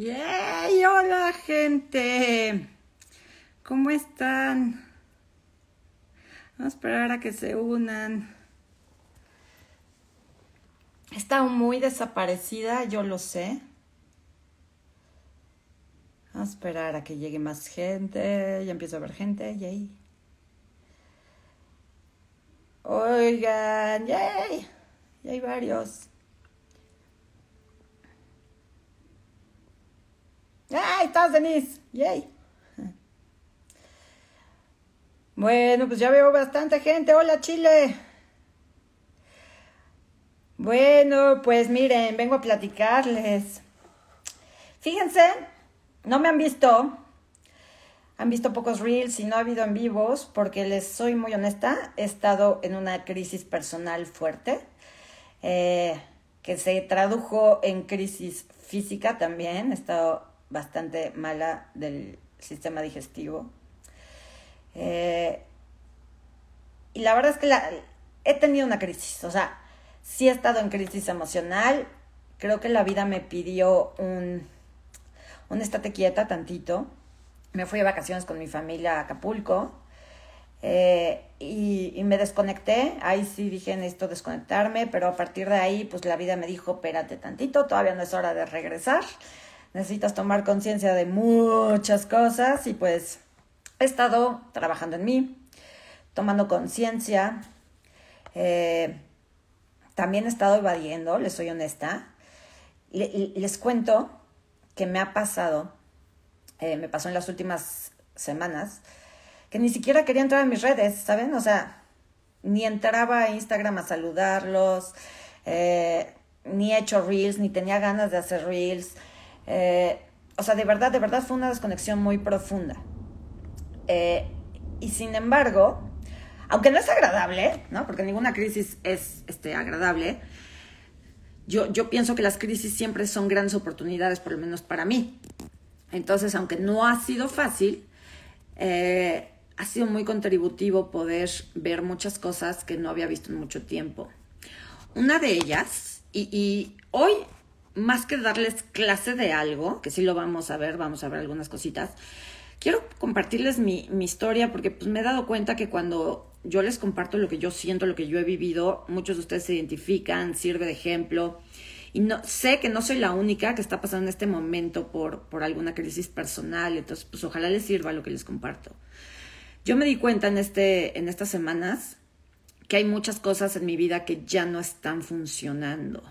¡Yay! Hola gente. ¿Cómo están? Vamos a esperar a que se unan. Estado muy desaparecida, yo lo sé. Vamos a esperar a que llegue más gente. Ya empiezo a ver gente. Yay. Oigan, yay. Ya hay varios. ¡Ay, estás, Denise! ¡Yay! Bueno, pues ya veo bastante gente. ¡Hola, Chile! Bueno, pues miren, vengo a platicarles. Fíjense, no me han visto. Han visto pocos reels y no ha habido en vivos porque les soy muy honesta. He estado en una crisis personal fuerte eh, que se tradujo en crisis física también. He estado bastante mala del sistema digestivo. Eh, y la verdad es que la, he tenido una crisis, o sea, sí he estado en crisis emocional. Creo que la vida me pidió un, un estate quieta tantito. Me fui de vacaciones con mi familia a Acapulco eh, y, y, me desconecté. Ahí sí dije, necesito desconectarme, pero a partir de ahí, pues la vida me dijo, espérate tantito, todavía no es hora de regresar necesitas tomar conciencia de muchas cosas y pues he estado trabajando en mí, tomando conciencia. Eh, también he estado evadiendo, les soy honesta. les cuento que me ha pasado, eh, me pasó en las últimas semanas, que ni siquiera quería entrar en mis redes, ¿saben? O sea, ni entraba a Instagram a saludarlos, eh, ni he hecho reels, ni tenía ganas de hacer reels. Eh, o sea, de verdad, de verdad fue una desconexión muy profunda. Eh, y sin embargo, aunque no es agradable, ¿no? Porque ninguna crisis es este, agradable, yo, yo pienso que las crisis siempre son grandes oportunidades, por lo menos para mí. Entonces, aunque no ha sido fácil, eh, ha sido muy contributivo poder ver muchas cosas que no había visto en mucho tiempo. Una de ellas, y, y hoy más que darles clase de algo, que sí lo vamos a ver, vamos a ver algunas cositas, quiero compartirles mi, historia porque pues, me he dado cuenta que cuando yo les comparto lo que yo siento, lo que yo he vivido, muchos de ustedes se identifican, sirve de ejemplo. Y no, sé que no soy la única que está pasando en este momento por, por alguna crisis personal, entonces pues ojalá les sirva lo que les comparto. Yo me di cuenta en, este, en estas semanas que hay muchas cosas en mi vida que ya no están funcionando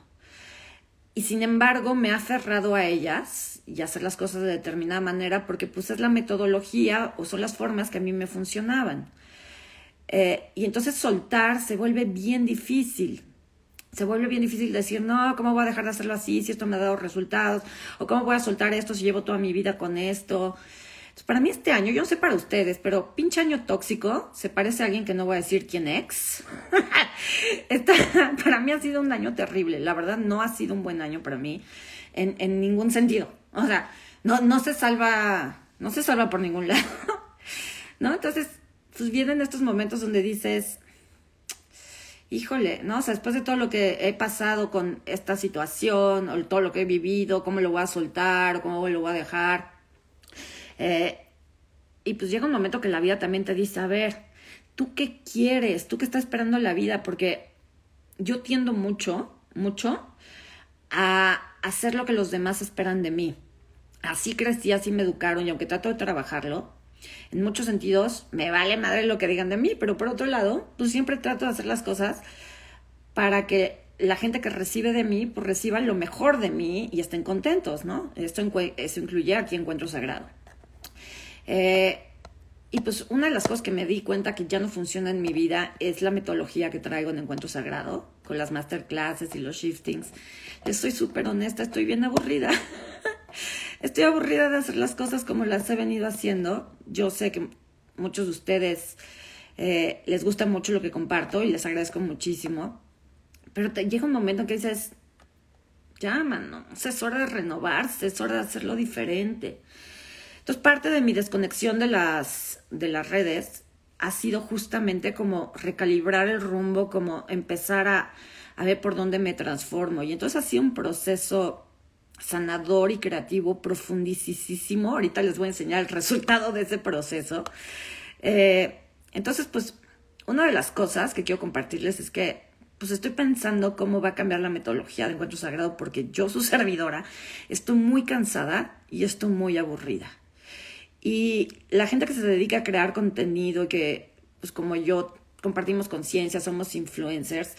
y sin embargo me ha aferrado a ellas y hacer las cosas de determinada manera porque pues es la metodología o son las formas que a mí me funcionaban. Eh, y entonces soltar se vuelve bien difícil. Se vuelve bien difícil decir, no, ¿cómo voy a dejar de hacerlo así si esto me ha dado resultados? ¿O cómo voy a soltar esto si llevo toda mi vida con esto? Para mí este año, yo no sé para ustedes, pero pinche año tóxico, se parece a alguien que no voy a decir quién es. para mí ha sido un año terrible, la verdad no ha sido un buen año para mí en, en ningún sentido. O sea, no, no se salva, no se salva por ningún lado. ¿No? Entonces, pues vienen estos momentos donde dices, híjole, ¿no? O sea, después de todo lo que he pasado con esta situación, o todo lo que he vivido, cómo lo voy a soltar, o cómo lo voy a dejar eh, y pues llega un momento que la vida también te dice, a ver, ¿tú qué quieres? ¿Tú qué estás esperando en la vida? Porque yo tiendo mucho, mucho a hacer lo que los demás esperan de mí. Así crecí, así me educaron y aunque trato de trabajarlo, en muchos sentidos me vale madre lo que digan de mí, pero por otro lado, pues siempre trato de hacer las cosas para que la gente que recibe de mí, pues reciba lo mejor de mí y estén contentos, ¿no? Esto, eso incluye aquí Encuentro Sagrado. Eh, y pues una de las cosas que me di cuenta que ya no funciona en mi vida es la metodología que traigo en Encuentro Sagrado, con las masterclasses y los shiftings. Les soy súper honesta, estoy bien aburrida. estoy aburrida de hacer las cosas como las he venido haciendo. Yo sé que muchos de ustedes eh, les gusta mucho lo que comparto y les agradezco muchísimo. Pero te llega un momento en que dices, ya, mano, es hora de renovarse, es hora de hacerlo diferente. Entonces, parte de mi desconexión de las, de las redes ha sido justamente como recalibrar el rumbo, como empezar a, a ver por dónde me transformo. Y entonces ha sido un proceso sanador y creativo profundísimo. Ahorita les voy a enseñar el resultado de ese proceso. Eh, entonces, pues, una de las cosas que quiero compartirles es que pues estoy pensando cómo va a cambiar la metodología de encuentro sagrado porque yo, su servidora, estoy muy cansada y estoy muy aburrida. Y la gente que se dedica a crear contenido, que pues como yo compartimos conciencia, somos influencers,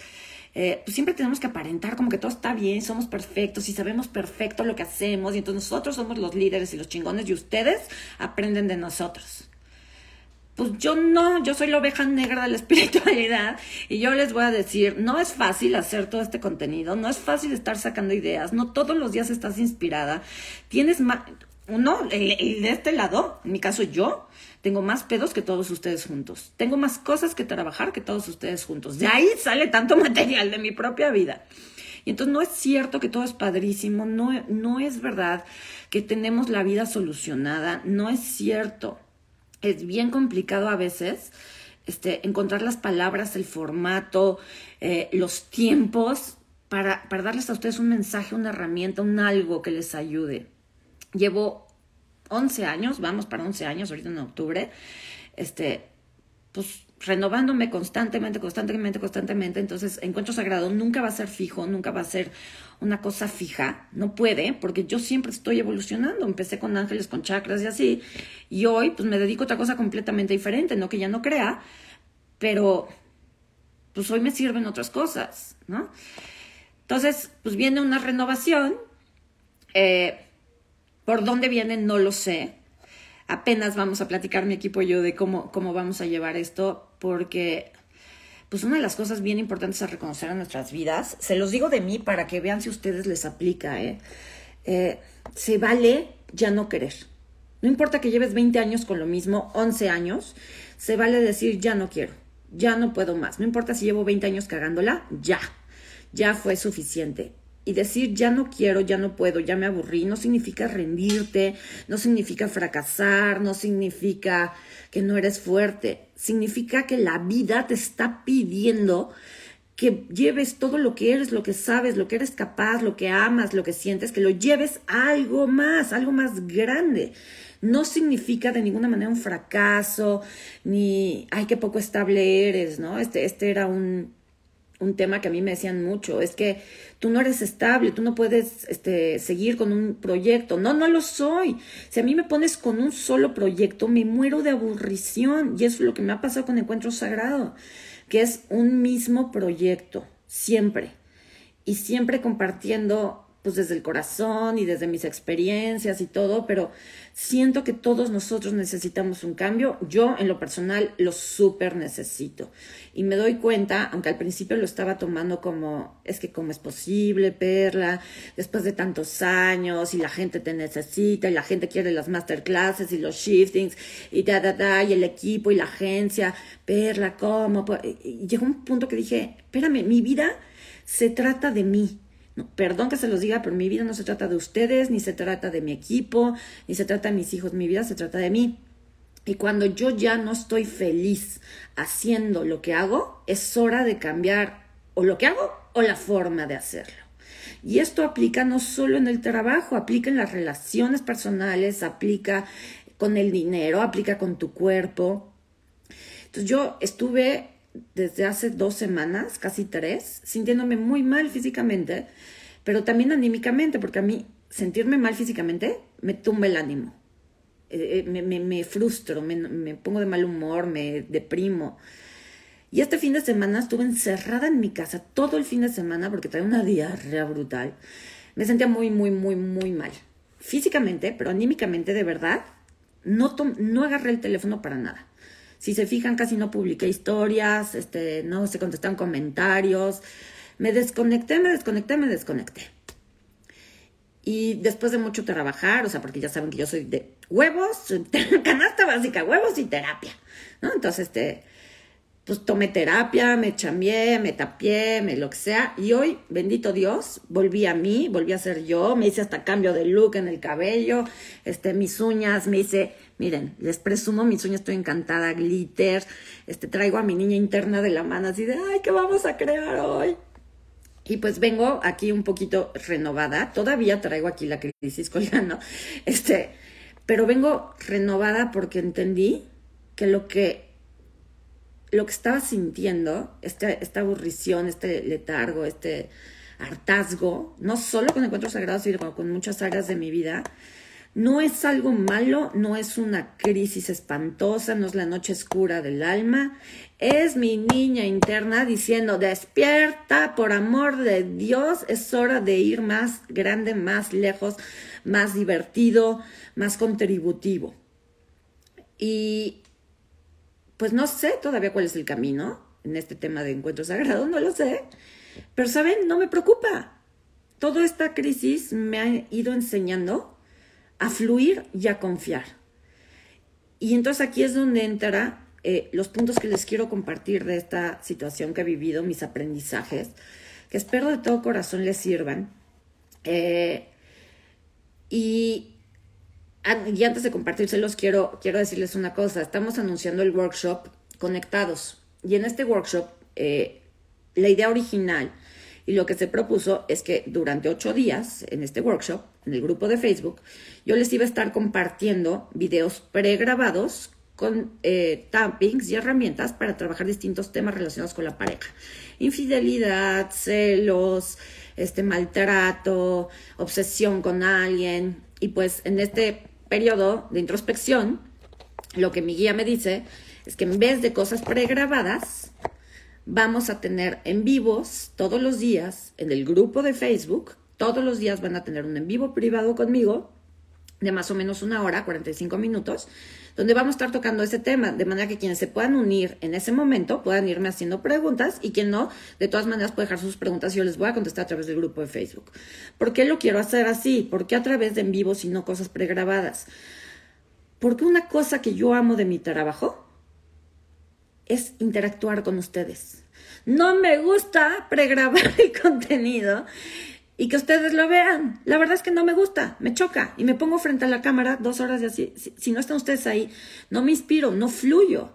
eh, pues siempre tenemos que aparentar como que todo está bien, somos perfectos y sabemos perfecto lo que hacemos y entonces nosotros somos los líderes y los chingones y ustedes aprenden de nosotros. Pues yo no, yo soy la oveja negra de la espiritualidad y yo les voy a decir, no es fácil hacer todo este contenido, no es fácil estar sacando ideas, no todos los días estás inspirada, tienes más, uno, el, de este lado, en mi caso yo, tengo más pedos que todos ustedes juntos, tengo más cosas que trabajar que todos ustedes juntos, de ahí sale tanto material de mi propia vida. Y entonces no es cierto que todo es padrísimo, no, no es verdad que tenemos la vida solucionada, no es cierto es bien complicado a veces este, encontrar las palabras, el formato, eh, los tiempos para, para darles a ustedes un mensaje, una herramienta, un algo que les ayude. Llevo 11 años, vamos para 11 años ahorita en octubre, este, pues renovándome constantemente, constantemente, constantemente. Entonces, encuentro sagrado nunca va a ser fijo, nunca va a ser una cosa fija. No puede, porque yo siempre estoy evolucionando. Empecé con ángeles, con chakras y así. Y hoy, pues me dedico a otra cosa completamente diferente. No que ya no crea, pero pues hoy me sirven otras cosas, ¿no? Entonces, pues viene una renovación. Eh, ¿Por dónde viene? No lo sé apenas vamos a platicar mi equipo y yo de cómo, cómo vamos a llevar esto, porque pues una de las cosas bien importantes a reconocer en nuestras vidas, se los digo de mí para que vean si ustedes les aplica, ¿eh? Eh, se vale ya no querer. No importa que lleves 20 años con lo mismo, 11 años, se vale decir ya no quiero, ya no puedo más. No importa si llevo 20 años cagándola, ya, ya fue suficiente. Y decir ya no quiero, ya no puedo, ya me aburrí, no significa rendirte, no significa fracasar, no significa que no eres fuerte, significa que la vida te está pidiendo que lleves todo lo que eres, lo que sabes, lo que eres capaz, lo que amas, lo que sientes, que lo lleves a algo más, algo más grande. No significa de ninguna manera un fracaso, ni, ay, qué poco estable eres, ¿no? Este, este era un, un tema que a mí me decían mucho, es que tú no eres estable, tú no puedes este, seguir con un proyecto. No, no lo soy. Si a mí me pones con un solo proyecto, me muero de aburrición. Y eso es lo que me ha pasado con Encuentro Sagrado, que es un mismo proyecto, siempre. Y siempre compartiendo pues desde el corazón y desde mis experiencias y todo, pero siento que todos nosotros necesitamos un cambio. Yo en lo personal lo súper necesito. Y me doy cuenta, aunque al principio lo estaba tomando como, es que cómo es posible, Perla, después de tantos años y la gente te necesita y la gente quiere las masterclasses y los shiftings y da, da, da, y el equipo y la agencia, Perla, ¿cómo? Llegó un punto que dije, espérame, mi vida se trata de mí perdón que se los diga, pero mi vida no se trata de ustedes, ni se trata de mi equipo, ni se trata de mis hijos, mi vida se trata de mí. Y cuando yo ya no estoy feliz haciendo lo que hago, es hora de cambiar o lo que hago o la forma de hacerlo. Y esto aplica no solo en el trabajo, aplica en las relaciones personales, aplica con el dinero, aplica con tu cuerpo. Entonces yo estuve desde hace dos semanas, casi tres, sintiéndome muy mal físicamente, pero también anímicamente, porque a mí sentirme mal físicamente me tumba el ánimo, eh, eh, me, frustro, me, pongo de mal humor, me deprimo. Y este fin de semana estuve encerrada en mi casa todo el fin de semana porque traía una diarrea brutal. Me sentía muy, muy, muy, muy mal. Físicamente, pero anímicamente, de verdad, no, no agarré el teléfono para nada. Si se fijan, casi no publiqué historias, este, no se contestaron comentarios. Me desconecté, me desconecté, me desconecté. Y después de mucho trabajar, o sea, porque ya saben que yo soy de huevos, canasta básica, huevos y terapia. Entonces, este, pues tomé terapia, me chambié, me tapié, me lo que sea. Y hoy, bendito Dios, volví a mí, volví a ser yo, me hice hasta cambio de look en el cabello, este, mis uñas, me hice Miren, les presumo mis uñas, estoy encantada, glitter. Este, traigo a mi niña interna de la mano así de, ay, ¿qué vamos a crear hoy? Y pues vengo aquí un poquito renovada. Todavía traigo aquí la crisis colgando. Este, pero vengo renovada porque entendí que lo que lo que estaba sintiendo, este, esta aburrición, este letargo, este hartazgo, no solo con encuentros sagrados, sino con muchas áreas de mi vida, no es algo malo, no es una crisis espantosa, no es la noche oscura del alma, es mi niña interna diciendo, despierta, por amor de Dios, es hora de ir más grande, más lejos, más divertido, más contributivo. Y pues no sé todavía cuál es el camino en este tema de encuentro sagrado, no lo sé, pero saben, no me preocupa. Toda esta crisis me ha ido enseñando a fluir y a confiar. Y entonces aquí es donde entra eh, los puntos que les quiero compartir de esta situación que he vivido, mis aprendizajes, que espero de todo corazón les sirvan. Eh, y, antes de compartírselos, quiero, quiero decirles una cosa. Estamos anunciando el workshop Conectados. Y en este workshop, eh, la idea original y lo que se propuso es que durante ocho días, en este workshop, en el grupo de Facebook, yo les iba a estar compartiendo videos pregrabados con eh, y herramientas para trabajar distintos temas relacionados con la pareja. Infidelidad, celos, este maltrato, obsesión con alguien. Y pues en este periodo de introspección, lo que mi guía me dice es que en vez de cosas pregrabadas, vamos a tener en vivos todos los días en el grupo de Facebook. Todos los días van a tener un en vivo privado conmigo de más o menos una hora, 45 minutos, donde vamos a estar tocando ese tema, de manera que quienes se puedan unir en ese momento puedan irme haciendo preguntas y quien no, de todas maneras puede dejar sus preguntas y yo les voy a contestar a través del grupo de Facebook. ¿Por qué lo quiero hacer así? ¿Por qué a través de en vivos y no cosas pregrabadas? Porque una cosa que yo amo de mi trabajo es interactuar con ustedes. No me gusta pregrabar el contenido y que ustedes lo vean. La verdad es que no me gusta, me choca y me pongo frente a la cámara dos horas de así. Si, no están ustedes ahí, no me inspiro, no fluyo.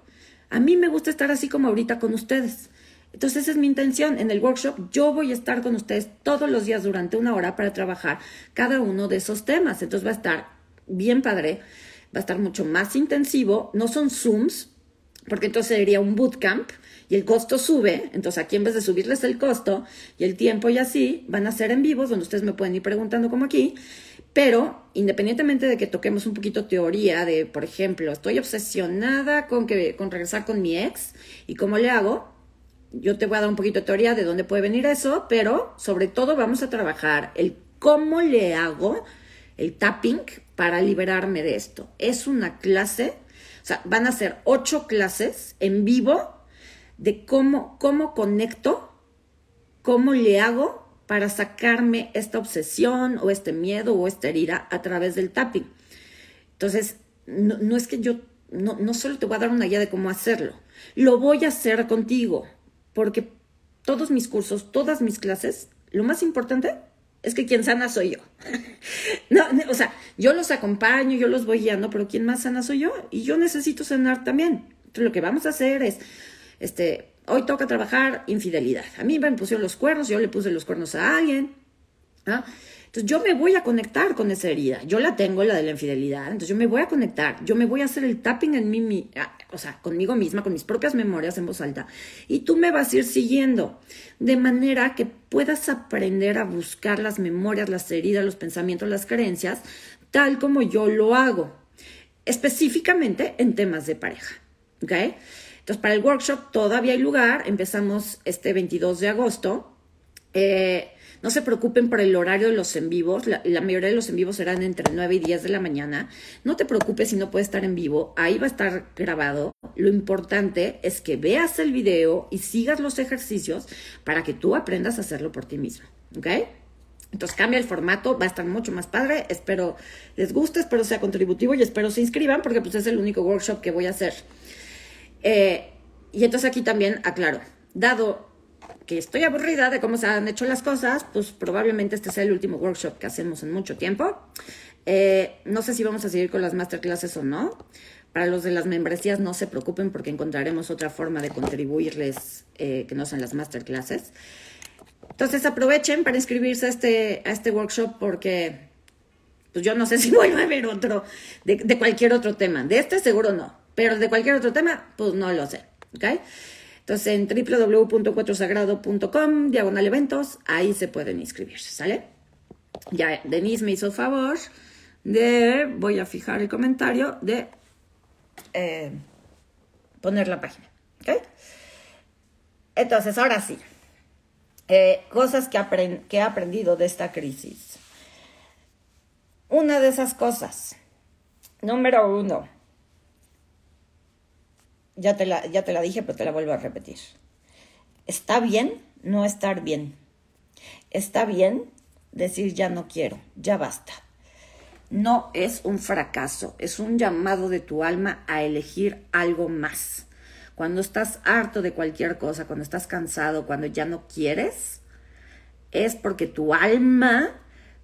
A mí me gusta estar así como ahorita con ustedes. Entonces esa es mi intención. En el workshop yo voy a estar con ustedes todos los días durante una hora para trabajar cada uno de esos temas. Entonces va a estar bien padre, va a estar mucho más intensivo. No son Zooms, porque entonces sería un bootcamp y el costo sube, entonces aquí en vez de subirles el costo y el tiempo y así, van a ser en vivos donde ustedes me pueden ir preguntando como aquí, pero independientemente de que toquemos un poquito teoría de, por ejemplo, estoy obsesionada con, que, con regresar con mi ex y cómo le hago, yo te voy a dar un poquito de teoría de dónde puede venir eso, pero sobre todo vamos a trabajar el cómo le hago el tapping para liberarme de esto. Es una clase sea, van a ser ocho clases en vivo de cómo, cómo conecto, cómo le hago para sacarme esta obsesión o este miedo o esta herida a través del tapping. Entonces, no, es que yo, no, no solo te voy a dar una guía de cómo hacerlo, lo voy a hacer contigo, porque todos mis cursos, todas mis clases, lo más importante es que quien sana soy yo. no, o sea, yo los acompaño, yo los voy guiando, pero quien más sana soy yo y yo necesito sanar también. Entonces lo que vamos a hacer es, este, hoy toca trabajar infidelidad. A mí me pusieron los cuernos, yo le puse los cuernos a alguien. ¿ah? Entonces yo me voy a conectar con esa herida. Yo la tengo, la de la infidelidad. Entonces yo me voy a conectar. Yo me voy a hacer el tapping en mí, ah, o sea, conmigo misma, con mis propias memorias en voz alta. Y tú me vas a ir siguiendo. De manera que puedas aprender a buscar las memorias, las heridas, los pensamientos, las creencias, tal como yo lo hago. Específicamente en temas de pareja. ¿Ok? Entonces, para el workshop todavía hay lugar. Empezamos este 22 de agosto. Eh, no se preocupen por el horario de los en vivos. La, mayoría de los en vivos serán entre 9 y 10 de la mañana. No te preocupes si no puedes estar en vivo. Ahí va a estar grabado. Lo importante es que veas el video y sigas los ejercicios para que tú aprendas a hacerlo por ti mismo. ¿Ok? Entonces cambia el formato, va a estar mucho más padre. Espero les guste, espero sea contributivo y espero se inscriban porque pues es el único workshop que voy a hacer. Eh, y entonces aquí también aclaro, dado que estoy aburrida de cómo se han hecho las cosas, pues probablemente este sea el último workshop que hacemos en mucho tiempo. Eh, no sé si vamos a seguir con las masterclasses o no. Para los de las membresías no se preocupen porque encontraremos otra forma de contribuirles eh, que no sean las masterclasses. Entonces aprovechen para inscribirse a este, a este workshop porque pues yo no sé si vuelvo a ver otro de, de, cualquier otro tema. De este seguro no, pero de cualquier otro tema, pues no lo sé. ¿Ok? Entonces en www.cuatrosagrado.com, diagonal eventos, ahí se pueden inscribirse, ¿sale? Ya Denise me hizo el favor de, voy a fijar el comentario, de eh, poner la página. ¿Ok? Entonces, ahora sí. Eh, cosas que, que he aprendido de esta crisis. Una de esas cosas, número uno, ya te, la, ya te la dije, pero te la vuelvo a repetir. Está bien no estar bien. Está bien decir ya no quiero, ya basta. No es un fracaso, es un llamado de tu alma a elegir algo más. Cuando estás harto de cualquier cosa, cuando estás cansado, cuando ya no quieres, es porque tu alma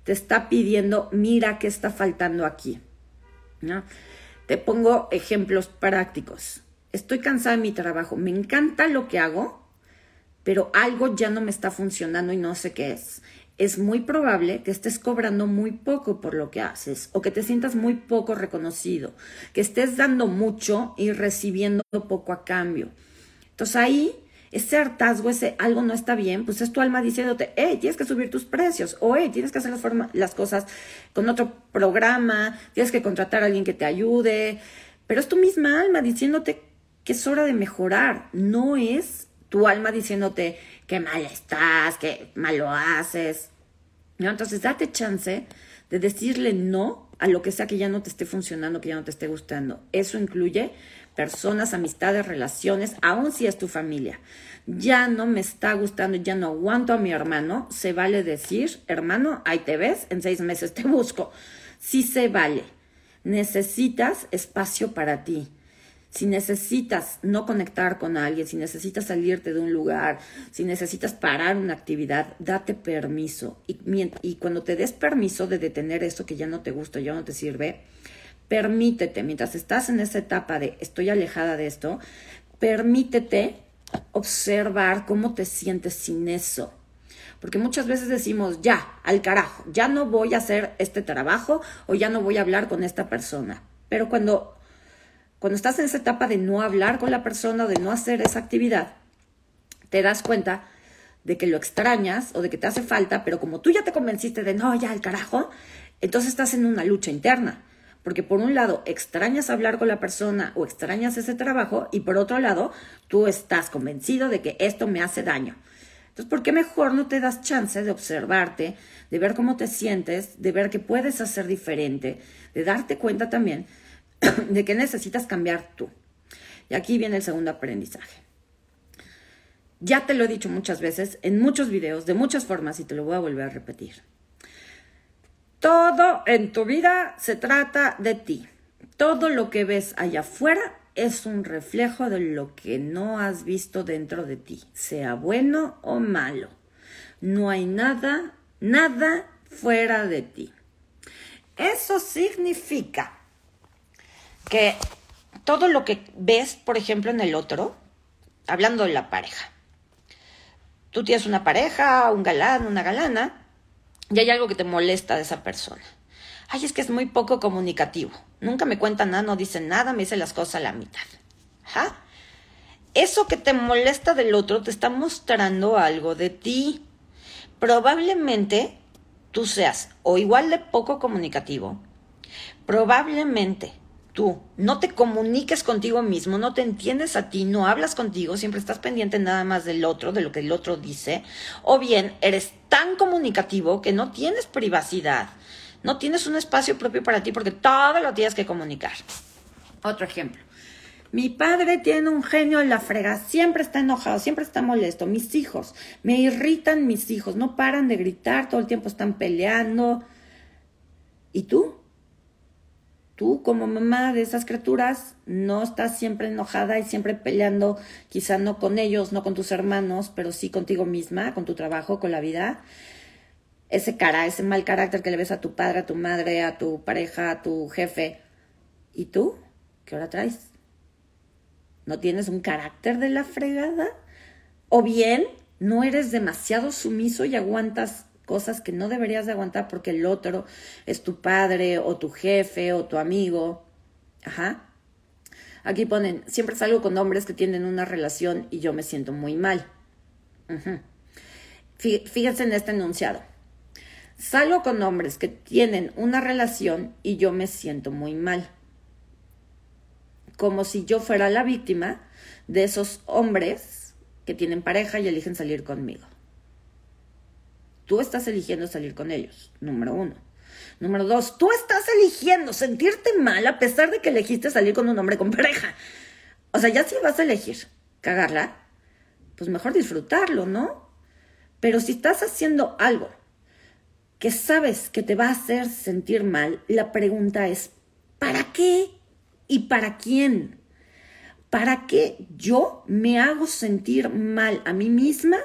te está pidiendo, mira qué está faltando aquí. ¿no? Te pongo ejemplos prácticos. Estoy cansada de mi trabajo, me encanta lo que hago, pero algo ya no me está funcionando y no sé qué es. Es muy probable que estés cobrando muy poco por lo que haces o que te sientas muy poco reconocido, que estés dando mucho y recibiendo poco a cambio. Entonces ahí ese hartazgo, ese algo no está bien, pues es tu alma diciéndote, hey, tienes que subir tus precios, o hey, tienes que hacer las, las cosas con otro programa, tienes que contratar a alguien que te ayude, pero es tu misma alma diciéndote que es hora de mejorar, no es tu alma diciéndote que mal estás, que mal lo haces. ¿No? Entonces date chance de decirle no a lo que sea que ya no te esté funcionando, que ya no te esté gustando. Eso incluye personas, amistades, relaciones, aun si es tu familia. Ya no me está gustando, ya no aguanto a mi hermano, se vale decir, hermano, ahí te ves, en seis meses te busco. Sí se vale. Necesitas espacio para ti. Si necesitas no conectar con alguien, si necesitas salirte de un lugar, si necesitas parar una actividad, date permiso. Y, y cuando te des permiso de detener eso que ya no te gusta, ya no te sirve, permítete, mientras estás en esa etapa de estoy alejada de esto, permítete observar cómo te sientes sin eso. Porque muchas veces decimos, ya, al carajo, ya no voy a hacer este trabajo o ya no voy a hablar con esta persona. Pero cuando, cuando estás en esa etapa de no hablar con la persona de no hacer esa actividad, te das cuenta de que lo extrañas o de que te hace falta, pero como tú ya te convenciste de no, ya al carajo, entonces estás en una lucha interna. Porque por un lado extrañas hablar con la persona o extrañas ese trabajo y por otro lado tú estás convencido de que esto me hace daño. Entonces, ¿por qué mejor no te das chance de observarte, de ver cómo te sientes, de ver qué puedes hacer diferente, de darte cuenta también de que necesitas cambiar tú? Y aquí viene el segundo aprendizaje. Ya te lo he dicho muchas veces, en muchos videos, de muchas formas, y te lo voy a volver a repetir. Todo en tu vida se trata de ti. Todo lo que ves allá afuera es un reflejo de lo que no has visto dentro de ti, sea bueno o malo. No hay nada, nada fuera de ti. Eso significa que todo lo que ves, por ejemplo, en el otro, hablando de la pareja, tú tienes una pareja, un galán, una galana, y hay algo que te molesta de esa persona. Ay, es que es muy poco comunicativo. Nunca me cuenta nada, no dice nada, me dice las cosas a la mitad. ¿Ja? Eso que te molesta del otro te está mostrando algo de ti. Probablemente tú seas o igual de poco comunicativo. Probablemente tú no te comuniques contigo mismo, no te entiendes a ti, no hablas contigo, siempre estás pendiente nada más del otro, de lo que el otro dice, o bien eres tan comunicativo que no tienes privacidad, no tienes un espacio propio para ti porque todo lo tienes que comunicar. Otro ejemplo. Mi padre tiene un genio en la frega, siempre está enojado, siempre está molesto. Mis hijos, me irritan mis hijos, no paran de gritar, todo el tiempo están peleando. ¿Y tú? Tú como mamá de esas criaturas no estás siempre enojada y siempre peleando, quizá no con ellos, no con tus hermanos, pero sí contigo misma, con tu trabajo, con la vida. Ese cara, ese mal carácter que le ves a tu padre, a tu madre, a tu pareja, a tu jefe. ¿Y tú? ¿Qué hora traes? ¿No tienes un carácter de la fregada? O bien no eres demasiado sumiso y aguantas cosas que no deberías de aguantar porque el otro es tu padre o tu jefe o tu amigo. Ajá. Aquí ponen, siempre salgo con hombres que tienen una relación y yo me siento muy mal. Fíjense en este enunciado. Salgo con hombres que tienen una relación y yo me siento muy mal. Como si yo fuera la víctima de esos hombres que tienen pareja y eligen salir conmigo. Tú estás eligiendo salir con ellos, número uno. Número dos, tú estás eligiendo sentirte mal a pesar de que elegiste salir con un hombre con pareja. O sea, ya si vas a elegir cagarla, pues mejor disfrutarlo, ¿no? Pero si estás haciendo algo que sabes que te va a hacer sentir mal, la pregunta es, ¿para qué y para quién? ¿Para qué yo me hago sentir mal a mí misma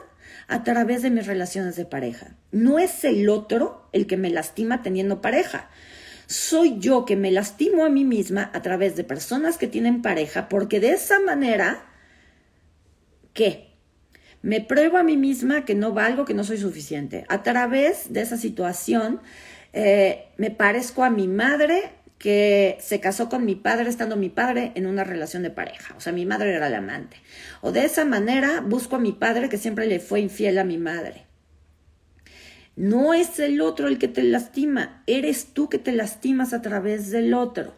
a través de mis relaciones de pareja. No es el otro el que me lastima teniendo pareja. Soy yo que me lastimo a mí misma a través de personas que tienen pareja porque de esa manera, ¿qué? Me pruebo a mí misma que no valgo, que no soy suficiente. A través de esa situación, eh, me parezco a mi madre que se casó con mi padre estando mi padre en una relación de pareja. O sea, mi madre era la amante. O de esa manera busco a mi padre que siempre le fue infiel a mi madre. No es el otro el que te lastima, eres tú que te lastimas a través del otro.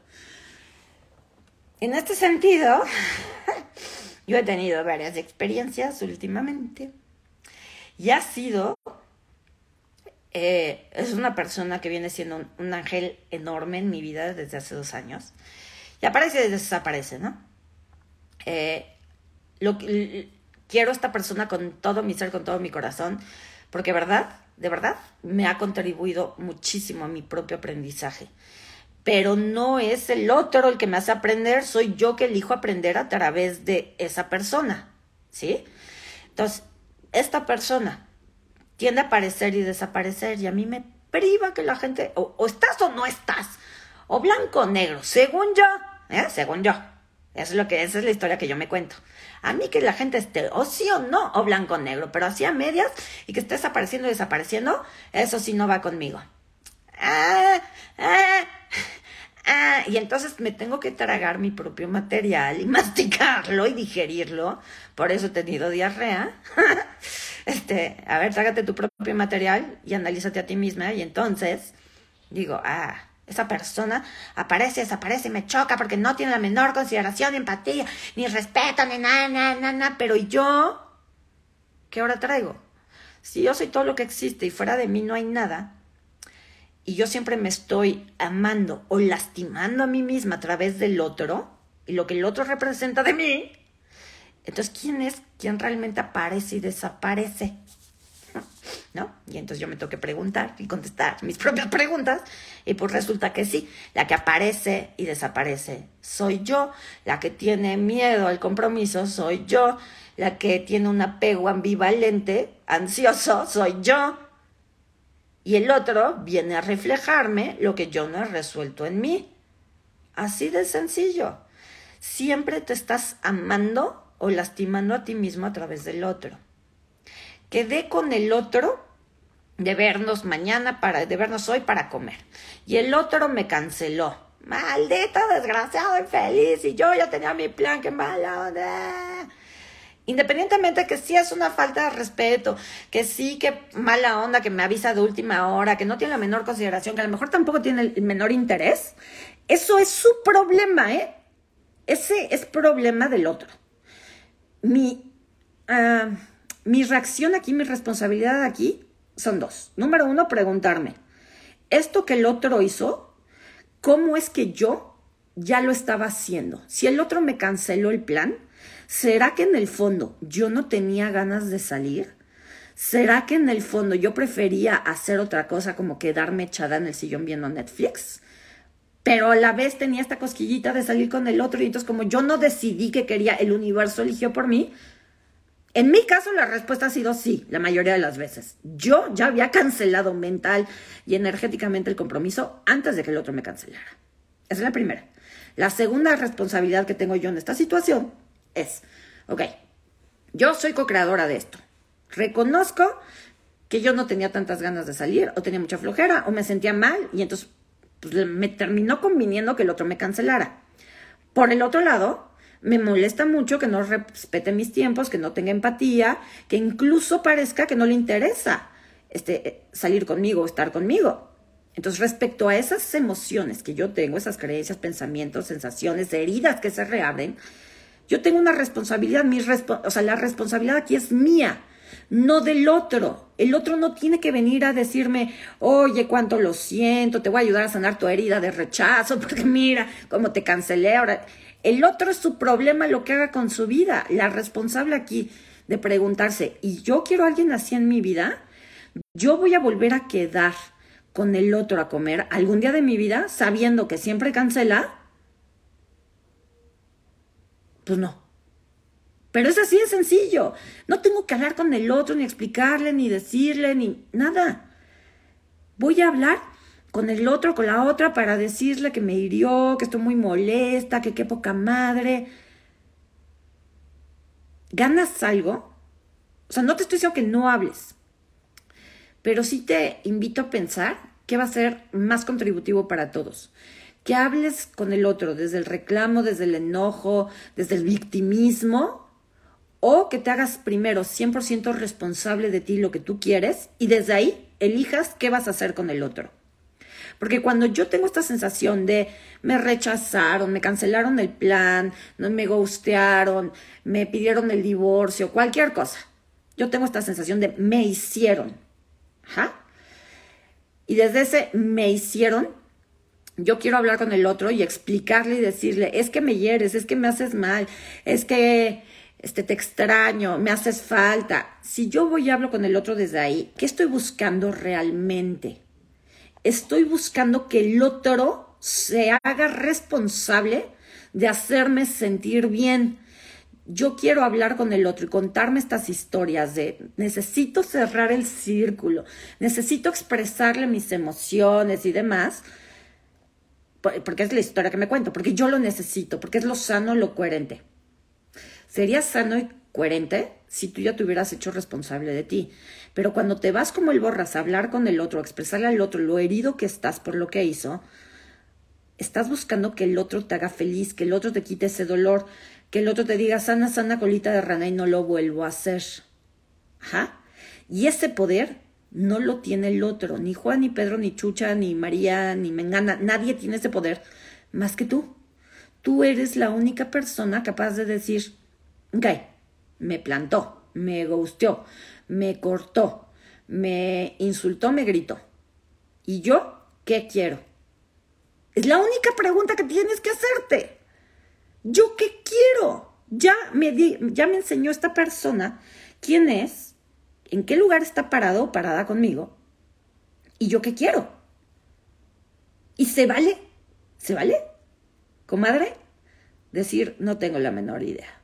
En este sentido, yo he tenido varias experiencias últimamente y ha sido eh, es una persona que viene siendo un, ángel enorme en mi vida desde hace dos años. Y aparece y desaparece, ¿no? Eh, lo, quiero a esta persona con todo mi ser, con todo mi corazón, porque verdad, de verdad, me ha contribuido muchísimo a mi propio aprendizaje. Pero no es el otro el que me hace aprender, soy yo que elijo aprender a través de esa persona, ¿sí? Entonces, esta persona tiende a aparecer y desaparecer y a mí me priva que la gente, o, estás o no estás, o blanco o negro, según yo, ¿eh? según yo. Eso es lo que, esa es la historia que yo me cuento. A mí que la gente esté o sí o no, o blanco o negro, pero así a medias y que estés apareciendo y desapareciendo, eso sí no va conmigo. Ah, ah, ah, y entonces me tengo que tragar mi propio material y masticarlo y digerirlo. Por eso he tenido diarrea. Este, a ver, trágate tu propio material y analízate a ti misma. Y entonces digo, ah, esa persona aparece, desaparece y me choca porque no tiene la menor consideración, ni empatía, ni respeto, ni nada, nada, nada. Pero yo? ¿Qué hora traigo? Si yo soy todo lo que existe y fuera de mí no hay nada, y yo siempre me estoy amando o lastimando a mí misma a través del otro, y lo que el otro representa de mí, entonces, ¿quién es quien realmente aparece y desaparece? ¿No? Y entonces yo me tengo que preguntar y contestar mis propias preguntas. Y pues resulta que sí, la que aparece y desaparece soy yo. La que tiene miedo al compromiso soy yo. La que tiene un apego ambivalente, ansioso, soy yo. Y el otro viene a reflejarme lo que yo no he resuelto en mí. Así de sencillo. Siempre te estás amando o lastimando a ti mismo a través del otro. Quedé con el otro de vernos mañana para, de vernos hoy para comer. Y el otro me canceló. Maldito, desgraciado, infeliz. Y yo ya tenía mi plan, qué mala onda. Independientemente que sí es una falta de respeto, que sí que mala onda, que me avisa de última hora, que no tiene la menor consideración, que a lo mejor tampoco tiene el menor interés, eso es su problema, ¿eh? Ese es problema del otro mi, ah, mi reacción aquí, mi responsabilidad aquí son dos. Número uno, preguntarme, ¿esto que el otro hizo, cómo es que yo ya lo estaba haciendo? Si el otro me canceló el plan, ¿será que en el fondo yo no tenía ganas de salir? ¿Será que en el fondo yo prefería hacer otra cosa como quedarme echada en el sillón viendo Netflix? Pero a la vez tenía esta cosquillita de salir con el otro y entonces como yo no decidí que quería, el universo eligió por mí. En mi caso la respuesta ha sido sí, la mayoría de las veces. Yo ya había cancelado mental y energéticamente el compromiso antes de que el otro me cancelara. Esa es la primera. La segunda responsabilidad que tengo yo en esta situación es, ok, yo soy co-creadora de esto. Reconozco que yo no tenía tantas ganas de salir, o tenía mucha flojera, o me sentía mal, y entonces pues, me terminó conviniendo que el otro me cancelara. Por el otro lado, me molesta mucho que no respete mis tiempos, que no tenga empatía, que incluso parezca que no le interesa este, salir conmigo o estar conmigo. Entonces, respecto a esas emociones que yo tengo, esas creencias, pensamientos, sensaciones, heridas que se reabren, yo tengo una responsabilidad, o sea, la responsabilidad aquí es mía, no del otro. El otro no tiene que venir a decirme, oye, cuánto lo siento, te voy a ayudar a sanar tu herida de rechazo, porque mira cómo te cancelé ahora. El otro es su problema lo que haga con su vida. La responsable aquí de preguntarse, ¿y yo quiero a alguien así en mi vida? ¿Yo voy a volver a quedar con el otro a comer algún día de mi vida sabiendo que siempre cancela? Pues no. Pero es así de sencillo. No tengo que hablar con el otro, ni explicarle, ni decirle, ni nada. Voy a hablar con el otro, con la otra, para decirle que me hirió, que estoy muy molesta, que qué poca madre. ¿Ganas algo? O sea, no te estoy diciendo que no hables, pero sí te invito a pensar qué va a ser más contributivo para todos. Que hables con el otro desde el reclamo, desde el enojo, desde el victimismo, o que te hagas primero 100% responsable de ti lo que tú quieres y desde ahí elijas qué vas a hacer con el otro. Porque cuando yo tengo esta sensación de me rechazaron, me cancelaron el plan, no me gustearon, me pidieron el divorcio, cualquier cosa, yo tengo esta sensación de me hicieron. ¿Ja? Y desde ese me hicieron, yo quiero hablar con el otro y explicarle y decirle, es que me hieres, es que me haces mal, es que este, te extraño, me haces falta. Si yo voy y hablo con el otro desde ahí, ¿qué estoy buscando realmente? Estoy buscando que el otro se haga responsable de hacerme sentir bien. Yo quiero hablar con el otro y contarme estas historias de necesito cerrar el círculo, necesito expresarle mis emociones y demás, porque es la historia que me cuento, porque yo lo necesito, porque es lo sano, lo coherente. Sería sano y coherente si tú ya te hubieras hecho responsable de ti. Pero cuando te vas como el borras a hablar con el otro, a expresarle al otro lo herido que estás por lo que hizo, estás buscando que el otro te haga feliz, que el otro te quite ese dolor, que el otro te diga sana, sana colita de rana y no lo vuelvo a hacer. Ajá. Y ese poder no lo tiene el otro, ni Juan, ni Pedro, ni Chucha, ni María, ni Mengana, nadie tiene ese poder más que tú. Tú eres la única persona capaz de decir, Ok, me plantó, me gusteó, me cortó, me insultó, me gritó. ¿Y yo qué quiero? Es la única pregunta que tienes que hacerte. ¿Yo qué quiero? Ya me, ya me enseñó esta persona quién es, en qué lugar está parado o parada conmigo, y yo qué quiero. ¿Y se vale? ¿Se vale? Comadre, decir no tengo la menor idea.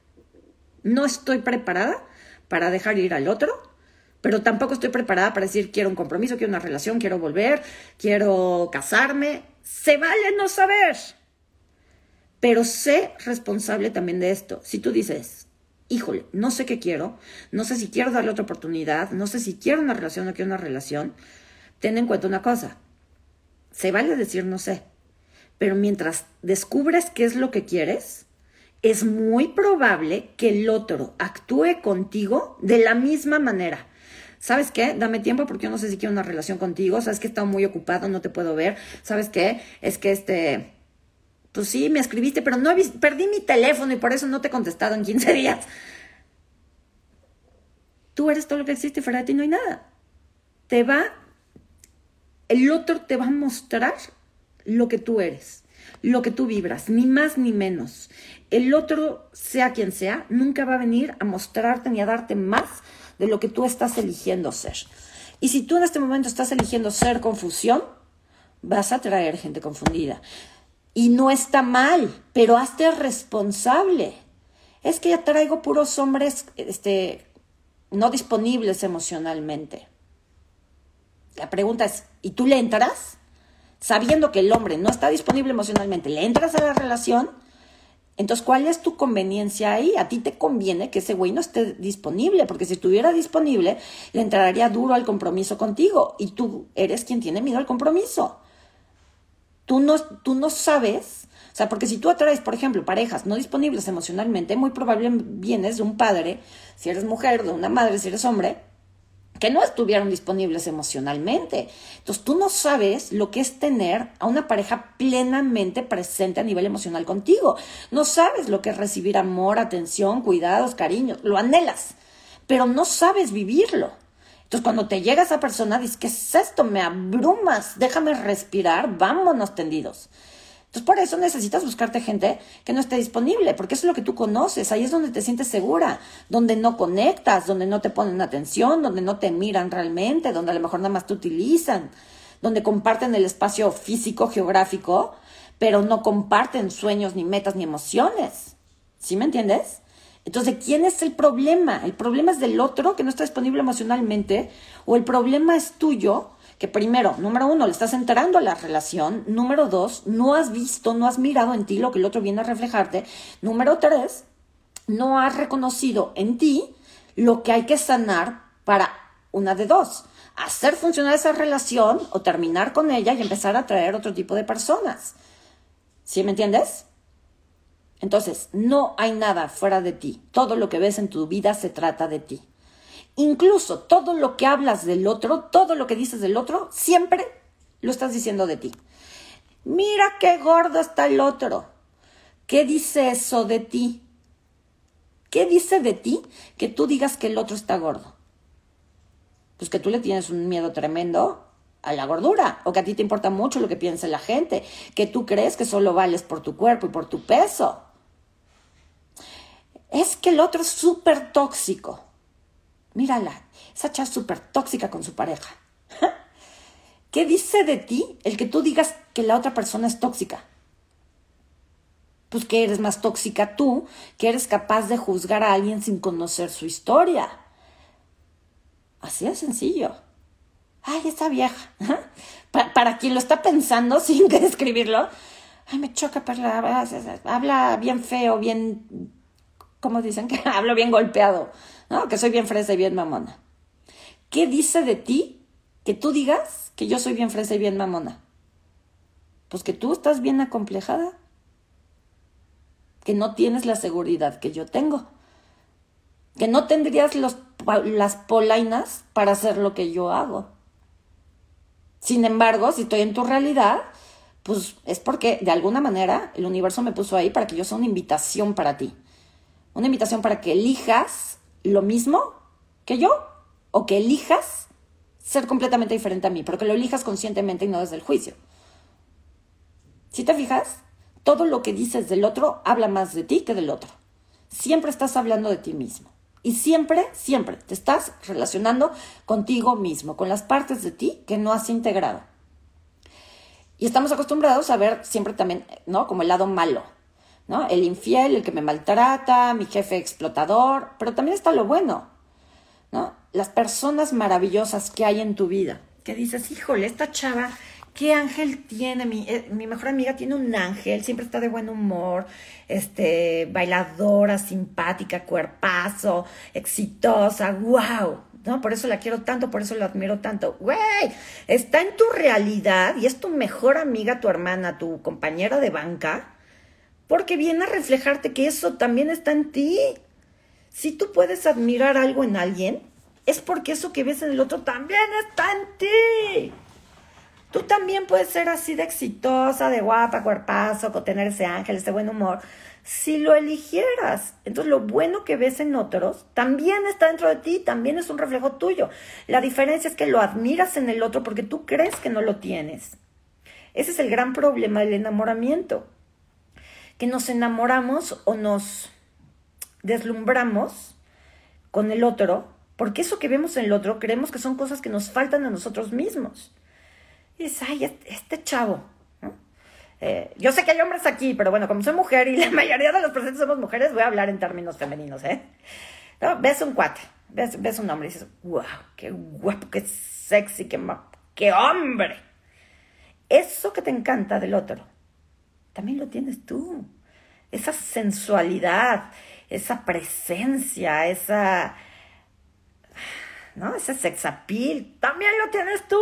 No estoy preparada para dejar ir al otro, pero tampoco estoy preparada para decir quiero un compromiso, quiero una relación, quiero volver, quiero casarme. Se vale no saber. Pero sé responsable también de esto. Si tú dices, híjole, no sé qué quiero, no sé si quiero darle otra oportunidad, no sé si quiero una relación o no quiero una relación, ten en cuenta una cosa. Se vale decir no sé. Pero mientras descubres qué es lo que quieres, es muy probable que el otro actúe contigo de la misma manera. ¿Sabes qué? Dame tiempo porque yo no sé si quiero una relación contigo. ¿Sabes que he estado muy ocupado, no te puedo ver? ¿Sabes qué? Es que este... Pues sí, me escribiste, pero no he perdí mi teléfono y por eso no te he contestado en 15 días. Tú eres todo lo que existe, fuera de ti no hay nada. Te va... El otro te va a mostrar lo que tú eres lo que tú vibras, ni más ni menos. El otro, sea quien sea, nunca va a venir a mostrarte ni a darte más de lo que tú estás eligiendo ser. Y si tú en este momento estás eligiendo ser confusión, vas a traer gente confundida. Y no está mal, pero hazte responsable. Es que ya traigo puros hombres este, no disponibles emocionalmente. La pregunta es, ¿y tú le entras? Sabiendo que el hombre no está disponible emocionalmente, le entras a la relación Entonces, ¿cuál es tu conveniencia ahí? A ti te conviene que ese güey no esté disponible, porque si estuviera disponible, le entraría duro al compromiso contigo y tú eres quien tiene miedo al compromiso. Tú no, tú no sabes, o sea, porque si tú atraes, por ejemplo, parejas no disponibles emocionalmente, muy probablemente vienes de un padre, si eres mujer, de una madre, si eres hombre, que no estuvieron disponibles emocionalmente. Entonces tú no sabes lo que es tener a una pareja plenamente presente a nivel emocional contigo. No sabes lo que es recibir amor, atención, cuidados, cariño. Lo anhelas, pero no sabes vivirlo. Entonces cuando te llega esa persona, dices, ¿qué es esto? Me abrumas, déjame respirar, vámonos tendidos. Entonces, por eso necesitas buscarte gente que no esté disponible, porque eso es lo que tú conoces, ahí es donde te sientes segura, donde no conectas, donde no te ponen atención, donde no te miran realmente, donde a lo mejor nada más te utilizan, donde comparten el espacio físico, geográfico, pero no comparten sueños, ni metas, ni emociones. ¿Sí me entiendes? Entonces, ¿quién es el problema? ¿El problema es del otro que no está disponible emocionalmente? ¿O el problema es tuyo que primero, número uno, le estás entrando a la relación. Número dos, no has visto, no has mirado en ti lo que el otro viene a reflejarte. Número tres, no has reconocido en ti lo que hay que sanar para una de dos. Hacer funcionar esa relación o terminar con ella y empezar a atraer otro tipo de personas. ¿Sí me entiendes? Entonces, no hay nada fuera de ti. Todo lo que ves en tu vida se trata de ti. Incluso todo lo que hablas del otro, todo lo que dices del otro, siempre lo estás diciendo de ti. Mira qué gordo está el otro. ¿Qué dice eso de ti? ¿Qué dice de ti que tú digas que el otro está gordo? Pues que tú le tienes un miedo tremendo a la gordura, o que a ti te importa mucho lo que piense la gente, que tú crees que solo vales por tu cuerpo y por tu peso. Es que el otro es súper tóxico mírala, esa chava súper tóxica con su pareja. ¿Qué dice de ti el que tú digas que la otra persona es tóxica? Pues que eres más tóxica tú, que eres capaz de juzgar a alguien sin conocer su historia. Así de sencillo. Ay, esa vieja. Para, quien lo está pensando sin que describirlo, ay, me choca, perla, habla bien feo, bien, ¿cómo dicen? Que hablo bien golpeado. ¿No? Que soy bien fresa y bien mamona. ¿Qué dice de ti que tú digas que yo soy bien fresa y bien mamona? Pues que tú estás bien acomplejada, que no tienes la seguridad que yo tengo, que no tendrías las polainas para hacer lo que yo hago. Sin embargo, si estoy en tu realidad, pues es porque de alguna manera el universo me puso ahí para que yo sea una invitación para ti. Una invitación para que elijas lo mismo que yo o que elijas ser completamente diferente a mí, pero que lo elijas conscientemente y no desde el juicio. Si te fijas, todo lo que dices del otro habla más de ti que del otro. Siempre estás hablando de ti mismo. Y siempre, siempre te estás relacionando contigo mismo, con las partes de ti que no has integrado. Y estamos acostumbrados a ver siempre también, ¿no? Como el lado malo. ¿No? El infiel, el que me maltrata, mi jefe explotador, pero también está lo bueno, ¿no? Las personas maravillosas que hay en tu vida, que dices, híjole, esta chava, ¿qué ángel tiene? Mi, eh, mi mejor amiga tiene un ángel, siempre está de buen humor, este, bailadora, simpática, cuerpazo, exitosa, wow, ¿no? Por eso la quiero tanto, por eso la admiro tanto. Güey, está en tu realidad y es tu mejor amiga, tu hermana, tu compañera de banca porque viene a reflejarte que eso también está en ti. Si tú puedes admirar algo en alguien, es porque eso que ves en el otro también está en ti. Tú también puedes ser así de exitosa, de guapa, cuerpazo, con tener ese ángel, ese buen humor, si lo eligieras. Entonces lo bueno que ves en otros también está dentro de ti, también es un reflejo tuyo. La diferencia es que lo admiras en el otro porque tú crees que no lo tienes. Ese es el gran problema del enamoramiento que nos enamoramos o nos deslumbramos con el otro, porque eso que vemos en el otro creemos que son cosas que nos faltan a nosotros mismos. Y dices, ay, este chavo. Eh, yo sé que hay hombres aquí, pero bueno, como soy mujer y la mayoría de los presentes somos mujeres, voy a hablar en términos femeninos, ¿eh? Ves un cuate, ves, ves un hombre y dices, wow, qué guapo, qué sexy, qué, qué hombre. Eso que te encanta del otro también lo tienes tú. esa sensualidad, esa presencia, esa, ¿no? Ese sex appeal, también lo tienes tú.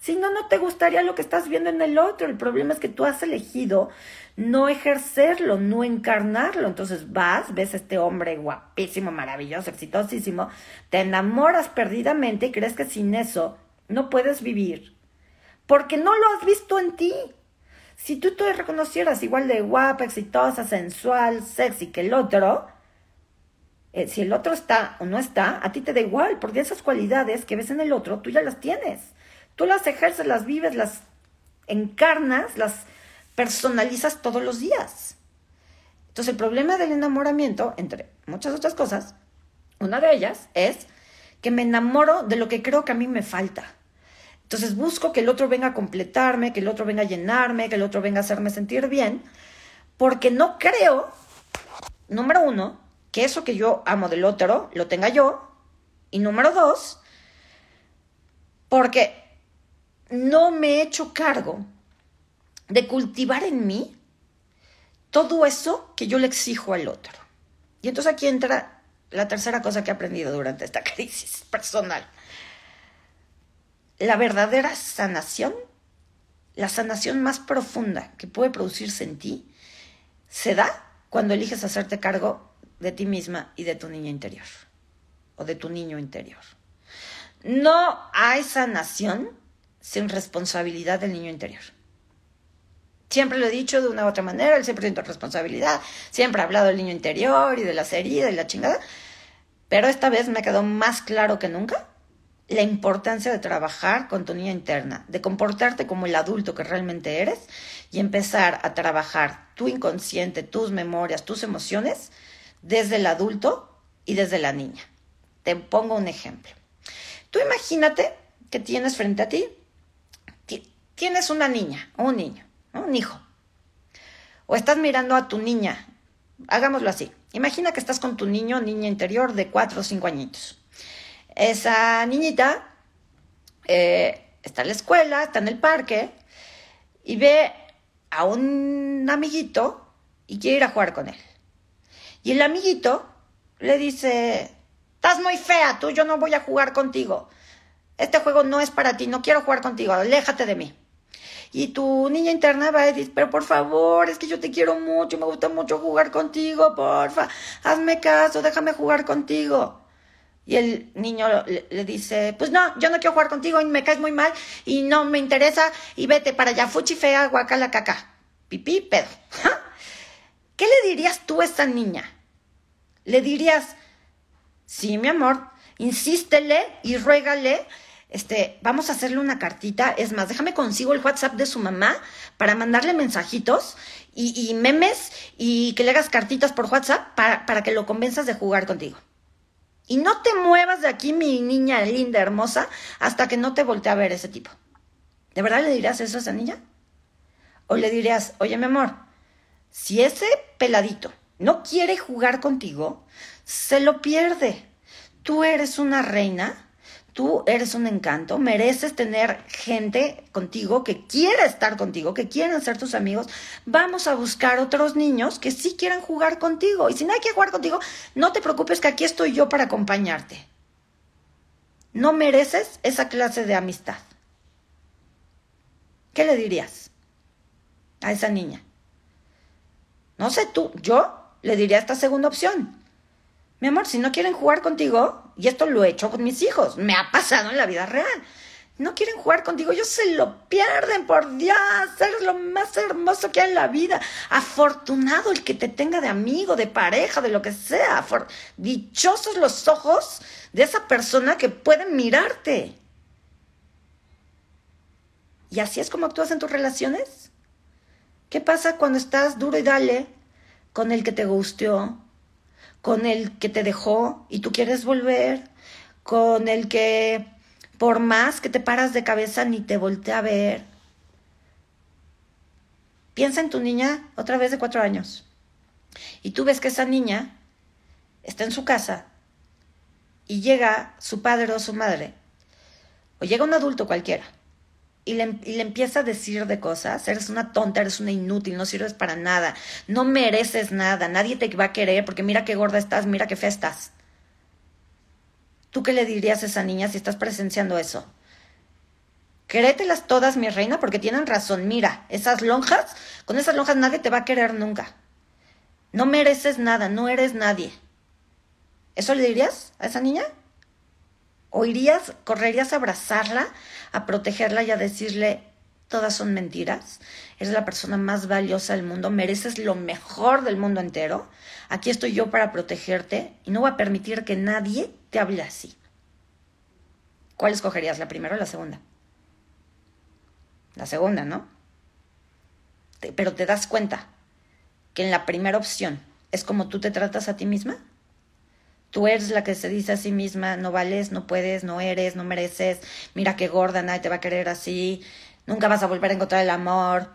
Si no, no te gustaría lo que estás viendo en el otro. El problema es que tú has elegido no ejercerlo, no encarnarlo. Entonces vas, ves a este hombre guapísimo, maravilloso, exitosísimo, te enamoras perdidamente y crees que sin eso no puedes vivir. Porque no lo has visto en ti. Si tú te reconocieras igual de guapa, exitosa, sensual, sexy que el otro, eh, si el otro está o no está, a ti te da igual, porque esas cualidades que ves en el otro, tú ya las tienes. Tú las ejerces, las vives, las encarnas, las personalizas todos los días. Entonces el problema del enamoramiento, entre muchas otras cosas, una de ellas es que me enamoro de lo que creo que a mí me falta. Entonces busco que el otro venga a completarme, que el otro venga a llenarme, que el otro venga a hacerme sentir bien, porque no creo, número uno, que eso que yo amo del otro lo tenga yo, y número dos, porque no me he hecho cargo de cultivar en mí todo eso que yo le exijo al otro. Y entonces aquí entra la tercera cosa que he aprendido durante esta crisis personal la verdadera sanación, la sanación más profunda que puede producirse en ti, se da cuando eliges hacerte cargo de ti misma y de tu niña interior o de tu niño interior. No hay sanación sin responsabilidad del niño interior. Siempre lo he dicho de una u otra manera, el 100% de responsabilidad. Siempre he hablado del niño interior y de las heridas y la chingada. Pero esta vez me quedó más claro que nunca la importancia de trabajar con tu niña interna, de comportarte como el adulto que realmente eres y empezar a trabajar tu inconsciente, tus memorias, tus emociones desde el adulto y desde la niña. Te pongo un ejemplo. Tú imagínate que tienes frente a ti, tienes una niña o un niño, un hijo, o estás mirando a tu niña, hagámoslo así. Imagina que estás con tu niño niña interior de cuatro o cinco añitos esa niñita eh, está en la escuela, está en el parque y ve a un amiguito y quiere ir a jugar con él. Y el amiguito le dice, estás muy fea, tú yo no voy a jugar contigo. Este juego no es para ti, no quiero jugar contigo, aléjate de mí. Y tu niña interna va a decir, pero por favor, es que yo te quiero mucho, me gusta mucho jugar contigo, porfa, hazme caso, déjame jugar contigo. Y el niño le, dice, pues no, yo no quiero jugar contigo y me caes muy mal y no me interesa y vete para allá, fuchi fea, guacala caca. Pipí, pedo. ¿Qué le dirías tú a esta niña? Le dirías, sí, mi amor, insístele y ruégale, este, vamos a hacerle una cartita. Es más, déjame consigo el WhatsApp de su mamá para mandarle mensajitos y, memes y que le hagas cartitas por WhatsApp para, para que lo convenzas de jugar contigo. Y no te muevas de aquí, mi niña linda, hermosa, hasta que no te voltee a ver ese tipo. ¿De verdad le dirías eso a esa niña? O le dirías, oye, mi amor, si ese peladito no quiere jugar contigo, se lo pierde. Tú eres una reina tú eres un encanto, mereces tener gente contigo que quiera estar contigo, que quieran ser tus amigos. Vamos a buscar otros niños que sí quieran jugar contigo. Y si nadie quiere jugar contigo, no te preocupes que aquí estoy yo para acompañarte. No mereces esa clase de amistad. ¿Qué le dirías a esa niña? No sé tú, yo le diría esta segunda opción. Mi amor, si no quieren jugar contigo, y esto lo he hecho con mis hijos, me ha pasado en la vida real. No quieren jugar contigo, ellos se lo pierden, por Dios, eres lo más hermoso que hay en la vida. Afortunado el que te tenga de amigo, de pareja, de lo que sea. Dichosos los ojos de esa persona que puede mirarte. ¿Y así es como actúas en tus relaciones? ¿Qué pasa cuando estás duro y dale con el que te gusteó, con el que te dejó y tú quieres volver, con el que por más que te paras de cabeza ni te voltea a ver. Piensa en tu niña otra vez de cuatro años y tú ves que esa niña está en su casa y llega su padre o su madre o llega un adulto cualquiera y le, y empieza a decir de cosas, eres una tonta, eres una inútil, no sirves para nada, no mereces nada, nadie te va a querer porque mira qué gorda estás, mira qué fea estás. ¿Tú qué le dirías a esa niña si estás presenciando eso? Créetelas todas, mi reina, porque tienen razón. Mira, esas lonjas, con esas lonjas nadie te va a querer nunca. No mereces nada, no eres nadie. ¿Eso le dirías a esa niña? ¿O irías, correrías a abrazarla, a protegerla y a decirle, todas son mentiras? Eres la persona más valiosa del mundo, mereces lo mejor del mundo entero. Aquí estoy yo para protegerte y no voy a permitir que nadie te hable así. ¿Cuál escogerías, la primera o la segunda? La segunda, ¿no? Pero te das cuenta que en la primera opción es como tú te tratas a ti misma. Tú eres la que se dice a sí misma, no vales, no puedes, no eres, no mereces, mira qué gorda, nadie te va a querer así, nunca vas a volver a encontrar el amor.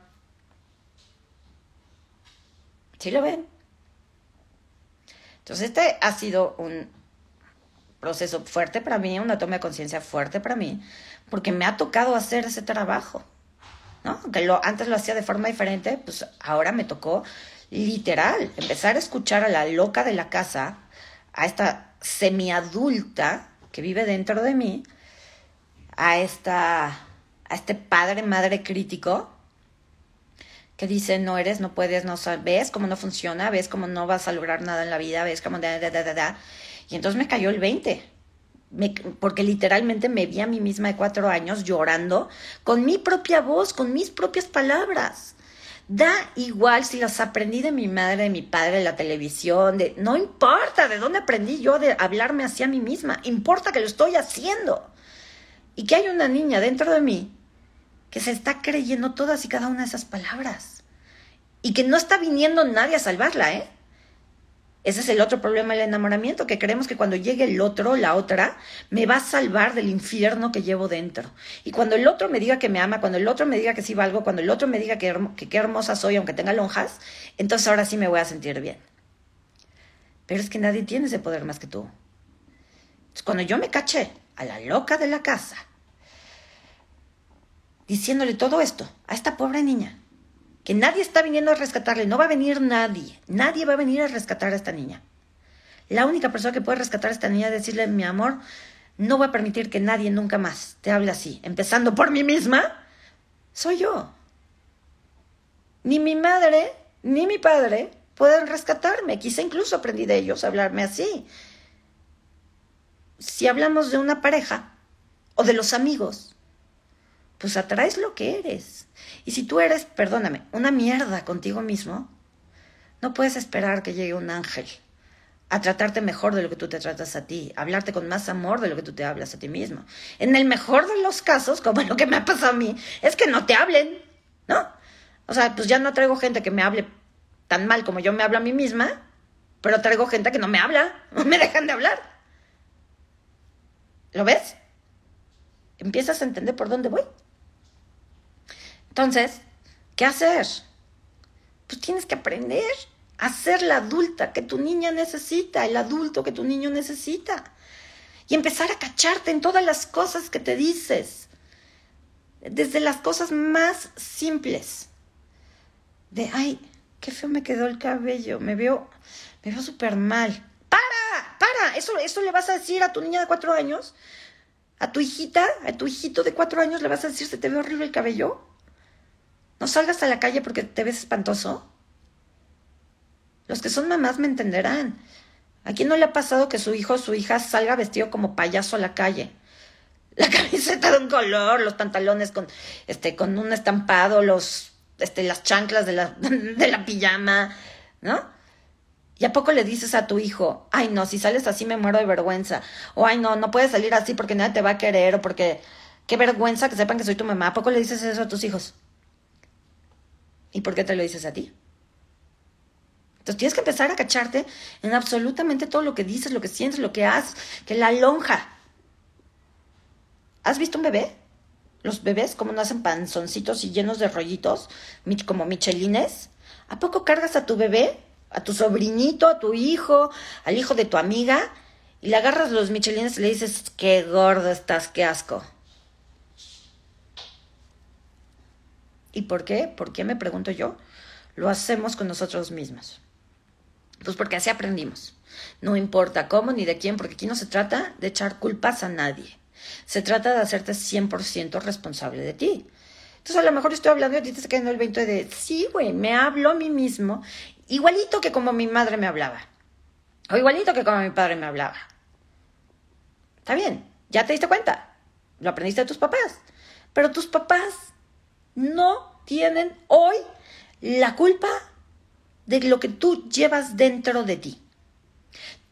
¿Sí lo ven? Entonces este ha sido un proceso fuerte para mí, una toma de conciencia fuerte para mí, porque me ha tocado hacer ese trabajo. ¿no? Que lo, antes lo hacía de forma diferente, pues ahora me tocó literal empezar a escuchar a la loca de la casa, a esta semiadulta que vive dentro de mí, a esta a este padre madre crítico que dice no eres, no puedes, no sabes, ves cómo no funciona, ves cómo no vas a lograr nada en la vida, ves cómo da, da, da, da, y entonces me cayó el 20 porque literalmente me vi a mí misma de cuatro años llorando con mi propia voz, con mis propias palabras. Da igual si las aprendí de mi madre, de mi padre, de la televisión, de no importa de dónde aprendí yo de hablarme hacia mí misma, importa que lo estoy haciendo. Y que hay una niña dentro de mí que se está creyendo todas y cada una de esas palabras. Y que no está viniendo nadie a salvarla, ¿eh? Ese es el otro problema del enamoramiento, que creemos que cuando llegue el otro, la otra, me va a salvar del infierno que llevo dentro. Y cuando el otro me diga que me ama, cuando el otro me diga que sí valgo, cuando el otro me diga que, qué hermosa soy, aunque tenga lonjas, entonces ahora sí me voy a sentir bien. Pero es que nadie tiene ese poder más que tú. Entonces, cuando yo me caché a la loca de la casa, diciéndole todo esto a esta pobre niña, que nadie está viniendo a rescatarle, no va a venir nadie, nadie va a venir a rescatar a esta niña. La única persona que puede rescatar a esta niña es decirle, mi amor, no voy a permitir que nadie nunca más te hable así, empezando por mí misma, soy yo. Ni mi madre, ni mi padre pueden rescatarme, quizá incluso aprendí de ellos a hablarme así. Si hablamos de una pareja o de los amigos, pues atraes lo que eres. Y si tú eres, perdóname, una mierda contigo mismo, no puedes esperar que llegue un ángel a tratarte mejor de lo que tú te tratas a ti, a hablarte con más amor de lo que tú te hablas a ti mismo. En el mejor de los casos, como lo que me ha pasado a mí, es que no te hablen, ¿no? O sea, pues ya no traigo gente que me hable tan mal como yo me hablo a mí misma, pero traigo gente que no me habla, no me dejan de hablar. ¿Lo ves? Empiezas a entender por dónde voy. Entonces, ¿qué hacer? Pues tienes que aprender a ser la adulta que tu niña necesita, el adulto que tu niño necesita. Y empezar a cacharte en todas las cosas que te dices. Desde las cosas más simples. De, ay, qué feo me quedó el cabello, me veo, me veo súper mal. ¡Para! ¡Para! ¿Eso, ¿Eso le vas a decir a tu niña de cuatro años? ¿A tu hijita? ¿A tu hijito de cuatro años le vas a decir se te ve horrible el cabello? No salgas a la calle porque te ves espantoso. Los que son mamás me entenderán. ¿A quién no le ha pasado que su hijo o su hija salga vestido como payaso a la calle? La camiseta de un color, los pantalones con, este, con un estampado, los, este, las chanclas de la, de la pijama, ¿no? ¿Y a poco le dices a tu hijo, ay no, si sales así me muero de vergüenza? O ay no, no puedes salir así porque nadie te va a querer o porque qué vergüenza que sepan que soy tu mamá. ¿A poco le dices eso a tus hijos? ¿Y por qué te lo dices a ti? Entonces tienes que empezar a cacharte en absolutamente todo lo que dices, lo que sientes, lo que haces, que la lonja. ¿Has visto un bebé? Los bebés, como no hacen panzoncitos y llenos de rollitos, como michelines. ¿A poco cargas a tu bebé, a tu sobrinito, a tu hijo, al hijo de tu amiga, y le agarras los michelines y le dices, qué gordo estás, qué asco? ¿Y por qué? ¿Por qué me pregunto yo? Lo hacemos con nosotros mismos. Pues porque así aprendimos. No importa cómo ni de quién, porque aquí no se trata de echar culpas a nadie. Se trata de hacerte 100% responsable de ti. Entonces a lo mejor estoy hablando y a ti te está cayendo el 20 de, sí, güey, me hablo a mí mismo igualito que como mi madre me hablaba. O igualito que como mi padre me hablaba. Está bien, ya te diste cuenta. Lo aprendiste de tus papás. Pero tus papás no tienen hoy la culpa de lo que tú llevas dentro de ti.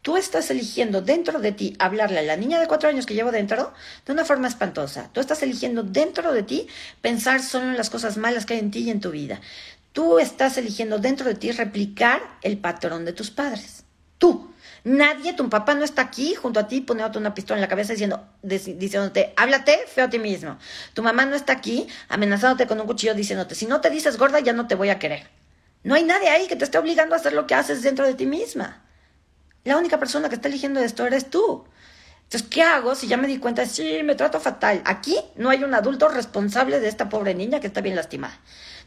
Tú estás eligiendo dentro de ti hablarle a la niña de cuatro años que llevo dentro de una forma espantosa. Tú estás eligiendo dentro de ti pensar solo en las cosas malas que hay en ti y en tu vida. Tú estás eligiendo dentro de ti replicar el patrón de tus padres. Tú. Nadie, tu papá no está aquí junto a ti poniéndote una pistola en la cabeza diciendo, diciéndote, háblate feo a ti mismo. Tu mamá no está aquí amenazándote con un cuchillo diciéndote, si no te dices gorda ya no te voy a querer. No hay nadie ahí que te esté obligando a hacer lo que haces dentro de ti misma. La única persona que está eligiendo esto eres tú. Entonces, ¿qué hago si ya me di cuenta? Sí, me trato fatal. Aquí no hay un adulto responsable de esta pobre niña que está bien lastimada.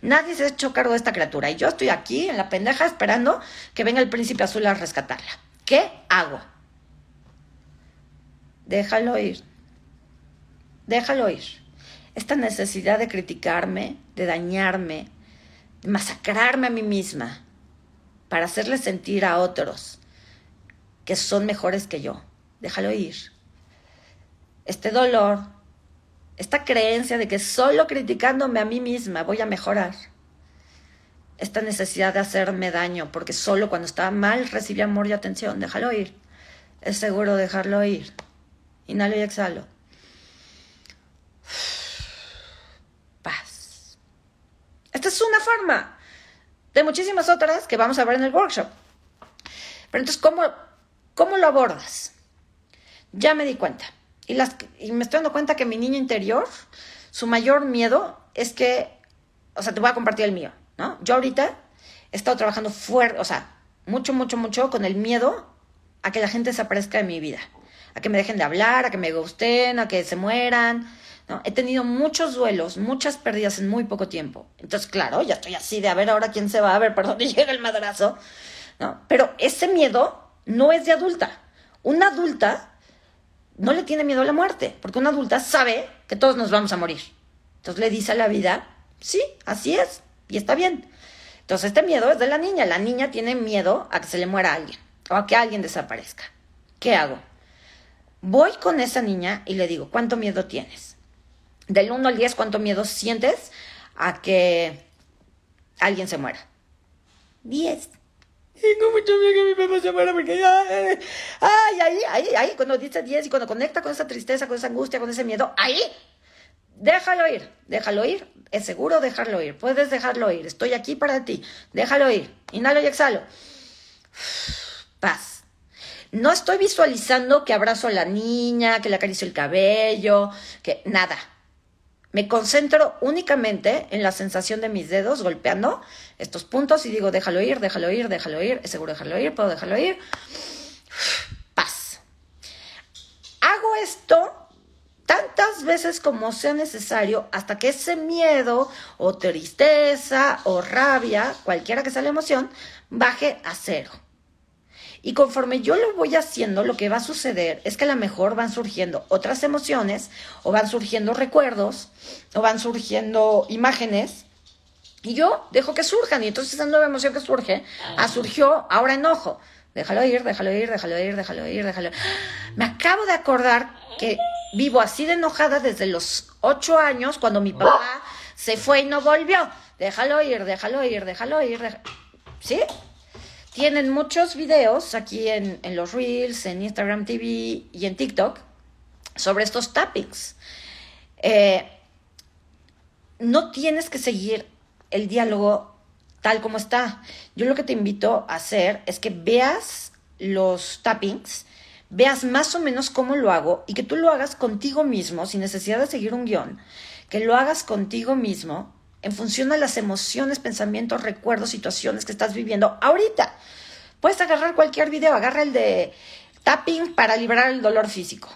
Nadie se ha hecho cargo de esta criatura. Y yo estoy aquí en la pendeja esperando que venga el príncipe azul a rescatarla. ¿Qué hago? Déjalo ir. Déjalo ir. Esta necesidad de criticarme, de dañarme, de masacrarme a mí misma, para hacerle sentir a otros que son mejores que yo. Déjalo ir. Este dolor, esta creencia de que solo criticándome a mí misma voy a mejorar. Esta necesidad de hacerme daño, porque solo cuando estaba mal recibía amor y atención. Déjalo ir. Es seguro dejarlo ir. Inhalo y exhalo. Paz. Esta es una forma de muchísimas otras que vamos a ver en el workshop. Pero entonces, ¿cómo, cómo lo abordas? Ya me di cuenta. Y, las, y me estoy dando cuenta que mi niño interior, su mayor miedo es que, o sea, te voy a compartir el mío, ¿no? Yo ahorita he estado trabajando fuerte, o sea, mucho, mucho, mucho con el miedo a que la gente desaparezca de mi vida, a que me dejen de hablar, a que me gusten, a que se mueran. ¿no? He tenido muchos duelos, muchas pérdidas en muy poco tiempo. Entonces, claro, ya estoy así de a ver ahora quién se va, a ver por dónde llega el madrazo. ¿no? Pero ese miedo no es de adulta. Una adulta no le tiene miedo a la muerte, porque una adulta sabe que todos nos vamos a morir. Entonces le dice a la vida, sí, así es, y está bien. Entonces este miedo es de la niña. La niña tiene miedo a que se le muera alguien o a que alguien desaparezca. ¿Qué hago? Voy con esa niña y le digo, ¿cuánto miedo tienes? Del 1 al 10, ¿cuánto miedo sientes a que alguien se muera? 10. Tengo mucho miedo que mi papá se muera porque ay, ay, ahí, ahí, ahí, cuando dice 10 y cuando conecta con esa tristeza, con esa angustia, con ese miedo, ahí, déjalo ir, déjalo ir, es seguro dejarlo ir, puedes dejarlo ir, estoy aquí para ti, déjalo ir, inhalo y exhalo. Paz. No estoy visualizando que abrazo a la niña, que le acaricio el cabello, que nada. Me concentro únicamente en la sensación de mis dedos golpeando estos puntos y digo, déjalo ir, déjalo ir, déjalo ir, es seguro dejarlo ir, puedo dejarlo ir. Paz. Hago esto tantas veces como sea necesario hasta que ese miedo o tristeza o rabia, cualquiera que sea la emoción, baje a cero. Y conforme yo lo voy haciendo, lo que va a suceder es que a lo mejor van surgiendo otras emociones, o van surgiendo recuerdos, o van surgiendo imágenes, y yo dejo que surjan. Y entonces esa nueva emoción que surge, ah, surgió ahora enojo. Déjalo ir, déjalo ir, déjalo ir, déjalo ir, déjalo ir. Me acabo de acordar que vivo así de enojada desde los ocho años, cuando mi papá se fue y no volvió. Déjalo ir, déjalo ir, déjalo ir. ¿Sí? Tienen muchos videos aquí en, los Reels, en Instagram TV y en TikTok sobre estos tappings. Eh, no tienes que seguir el diálogo tal como está. Yo lo que te invito a hacer es que veas los tappings, veas más o menos cómo lo hago y que tú lo hagas contigo mismo, sin necesidad de seguir un guion, que lo hagas contigo mismo en función de las emociones, pensamientos, recuerdos, situaciones que estás viviendo ahorita. Puedes agarrar cualquier video, agarra el de tapping para liberar el dolor físico.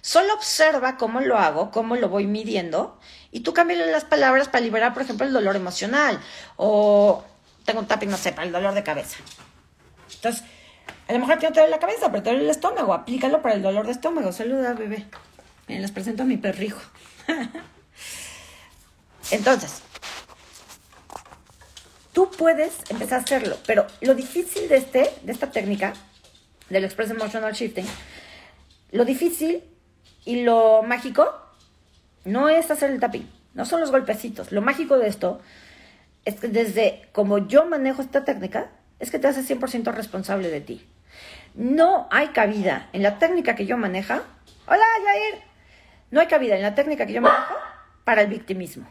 Solo observa cómo lo hago, cómo lo voy midiendo, y tú cámbiale las palabras para liberar, por ejemplo, el dolor emocional, o tengo un tapping, no sé, para el dolor de cabeza. Entonces, a lo mejor no te duele la cabeza, pero te duele el estómago. Aplícalo para el dolor de estómago. Saluda, bebé. Miren, les presento a mi perrijo. Entonces, tú puedes empezar a hacerlo, pero lo difícil de, este, de esta técnica, del Express Emotional Shifting, lo difícil y lo mágico no es hacer el tapping, no son los golpecitos. Lo mágico de esto es que desde como yo manejo esta técnica, es que te haces 100% responsable de ti. No hay cabida en la técnica que yo maneja. Hola, Jair. No hay cabida en la técnica que yo manejo para el victimismo.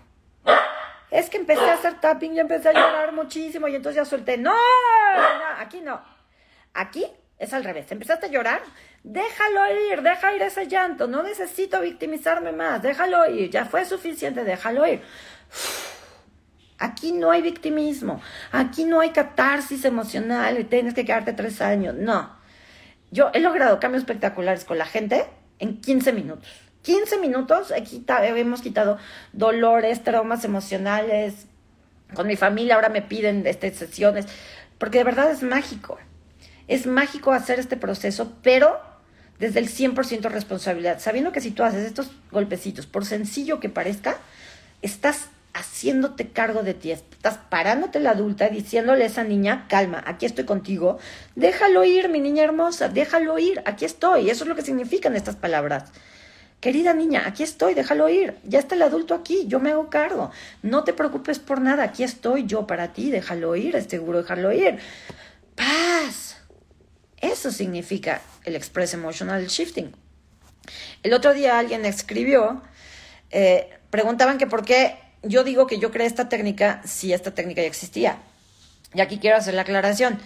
Es que empecé a hacer tapping y empecé a llorar muchísimo y entonces ya solté. No, no, aquí no. Aquí es al revés. Empezaste a llorar, déjalo ir, deja ir ese llanto. No necesito victimizarme más, déjalo ir. Ya fue suficiente, déjalo ir. Aquí no hay victimismo, aquí no hay catarsis emocional tienes que quedarte tres años. No. Yo he logrado cambios espectaculares con la gente en 15 minutos. 15 minutos hemos quitado dolores, traumas emocionales. Con mi familia ahora me piden este, sesiones, porque de verdad es mágico. Es mágico hacer este proceso, pero desde el 100% responsabilidad, sabiendo que si tú haces estos golpecitos, por sencillo que parezca, estás haciéndote cargo de ti, estás parándote la adulta diciéndole a esa niña, calma, aquí estoy contigo, déjalo ir, mi niña hermosa, déjalo ir, aquí estoy, eso es lo que significan estas palabras. Querida niña, aquí estoy, déjalo ir, ya está el adulto aquí, yo me hago cargo, no te preocupes por nada, aquí estoy yo para ti, déjalo ir, es seguro dejarlo ir. Paz. Eso significa el Express Emotional Shifting. El otro día alguien escribió, eh, preguntaban que por qué yo digo que yo creé esta técnica si esta técnica ya existía. Y aquí quiero hacer la aclaración.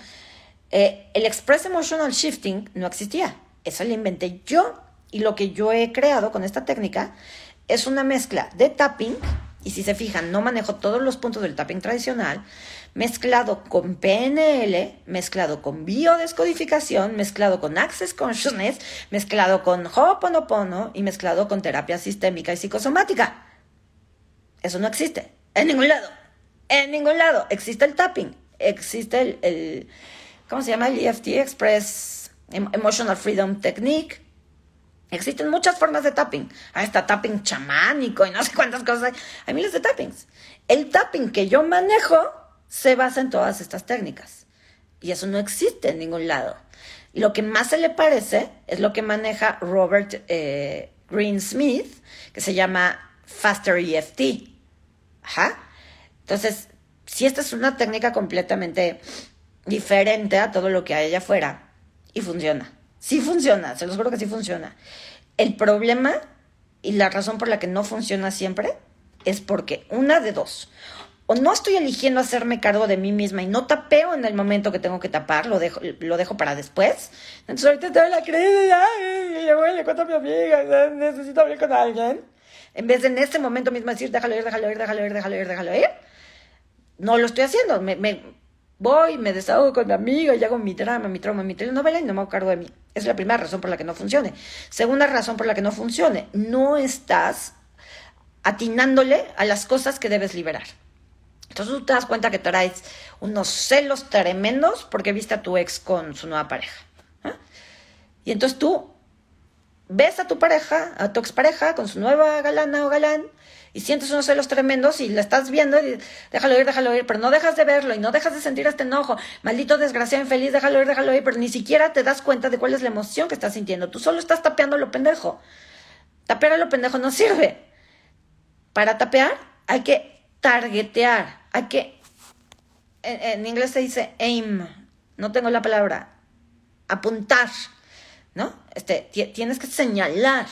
Eh, el Express Emotional Shifting no existía. Eso lo inventé yo. Y lo que yo he creado con esta técnica es una mezcla de tapping. Y si se fijan, no manejo todos los puntos del tapping tradicional. Mezclado con PNL, mezclado con biodescodificación, mezclado con Access Consciousness, mezclado con Ho'oponopono y mezclado con terapia sistémica y psicosomática. Eso no existe. En ningún lado. En ningún lado. Existe el tapping. Existe el, ¿cómo se llama? El EFT, Express Emotional Freedom Technique. Existen muchas formas de tapping. Ahí está tapping chamánico y no sé cuántas cosas hay. Hay miles de tappings. El tapping que yo manejo se basa en todas estas técnicas. Y eso no existe en ningún lado. Lo que más se le parece es lo que maneja Robert eh, Greensmith, que se llama Faster EFT. Ajá. Entonces, si esta es una técnica completamente diferente a todo lo que hay allá afuera, y funciona. Sí funciona, se los juro que sí funciona. El problema y la razón por la que no funciona siempre es porque una de dos. O no estoy eligiendo hacerme cargo de mí misma y no tapeo en el momento que tengo que tapar, lo dejo, lo dejo para después. Entonces ahorita estoy en la crisis, ay, le cuento a mi amiga, necesito hablar con alguien en vez de en este momento mismo decir, déjalo ir, déjalo ir, déjalo ir, déjalo ir, déjalo ir, no lo estoy haciendo. Me, voy, me desahogo con mi amiga y hago mi drama, mi trauma, mi telenovela y no me hago cargo de mí. Es la primera razón por la que no funcione. Segunda razón por la que no funcione, no estás atinándole a las cosas que debes liberar. Entonces tú te das cuenta que traes unos celos tremendos porque viste a tu ex con su nueva pareja. Y entonces tú ves a tu pareja, a tu expareja con su nueva galana o galán y sientes unos celos tremendos y la estás viendo y déjalo ir, déjalo ir, pero no dejas de verlo y no dejas de sentir este enojo. Maldito desgraciado infeliz, déjalo ir, déjalo ir, pero ni siquiera te das cuenta de cuál es la emoción que estás sintiendo. Tú solo estás tapeando lo pendejo. Tapear a lo pendejo no sirve. Para tapear hay que targetear, hay que... En, en inglés se dice aim, no tengo la palabra. Apuntar ¿no? Este, tienes que señalar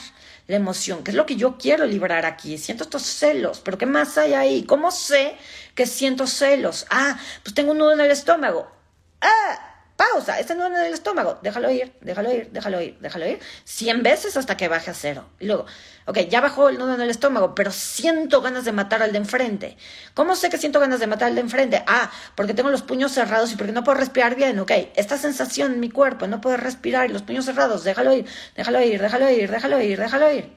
la emoción, que es lo que yo quiero librar aquí. Siento estos celos, pero ¿qué más hay ahí? ¿Cómo sé que siento celos? Ah, pues tengo un nudo en el estómago. Ah, pausa, ese nudo en el estómago, déjalo ir, déjalo ir, déjalo ir, déjalo ir, 100 veces hasta que baje a cero. Y luego, ok, ya bajó el nudo en el estómago, pero siento ganas de matar al de enfrente. ¿Cómo sé que siento ganas de matar al de enfrente? Ah, porque tengo los puños cerrados y porque no puedo respirar bien, ok. Esta sensación en mi cuerpo, no puedo respirar y los puños cerrados, déjalo ir, déjalo ir, déjalo ir, déjalo ir, déjalo ir.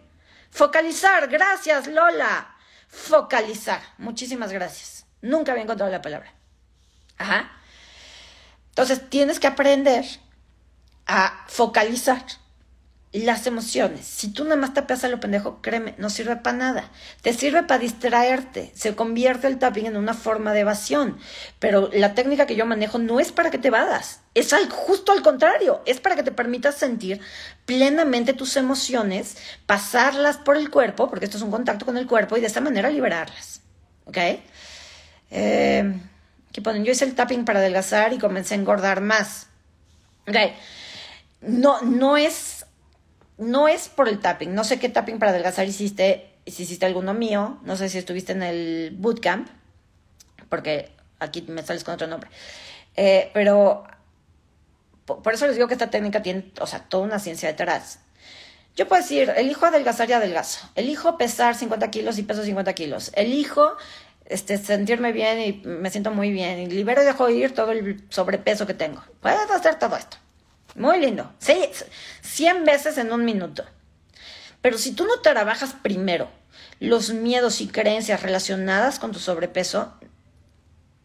Focalizar, gracias Lola. Focalizar, muchísimas gracias. Nunca había encontrado la palabra. Ajá. Entonces tienes que aprender a focalizar las emociones. Si tú nada más te a lo pendejo, créeme, no sirve para nada. Te sirve para distraerte. Se convierte el tapping en una forma de evasión. Pero la técnica que yo manejo no es para que te vadas. Es justo al contrario. Es para que te permitas sentir plenamente tus emociones, pasarlas por el cuerpo, porque esto es un contacto con el cuerpo, y de esta manera liberarlas. ¿Ok? Eh, ponen, yo hice el tapping para adelgazar y comencé a engordar más. ¿Ok? No, no es no es por el tapping. No sé qué tapping para adelgazar hiciste, si hiciste alguno mío. No sé si estuviste en el bootcamp, porque aquí me sales con otro nombre. Eh, pero por eso les digo que esta técnica tiene, o sea, toda una ciencia detrás. Yo puedo decir, elijo adelgazar y adelgazo. Elijo pesar 50 kilos y peso 50 kilos. Elijo este, sentirme bien y me siento muy bien. Y libero y dejo ir todo el sobrepeso que tengo. Puedes hacer todo esto. Muy lindo. Sí, 100 veces en un minuto. Pero si tú no trabajas primero los miedos y creencias relacionadas con tu sobrepeso,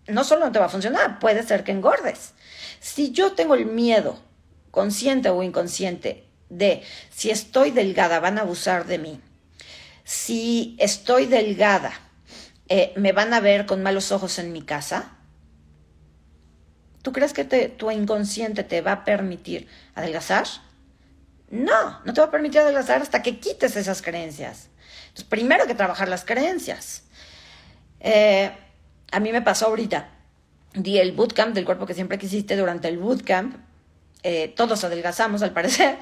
no solo no te va a funcionar, puede ser que engordes. Si yo tengo el miedo, consciente o inconsciente, de si estoy delgada van a abusar de mí, si estoy delgada eh, me van a ver con malos ojos en mi casa, ¿Tú crees que tu inconsciente te va a permitir adelgazar? No, no te va a permitir adelgazar hasta que quites esas creencias. Entonces, primero que trabajar las creencias. Eh, a mí me pasó ahorita, di el bootcamp del cuerpo que siempre quisiste durante el bootcamp. Eh, todos adelgazamos al parecer,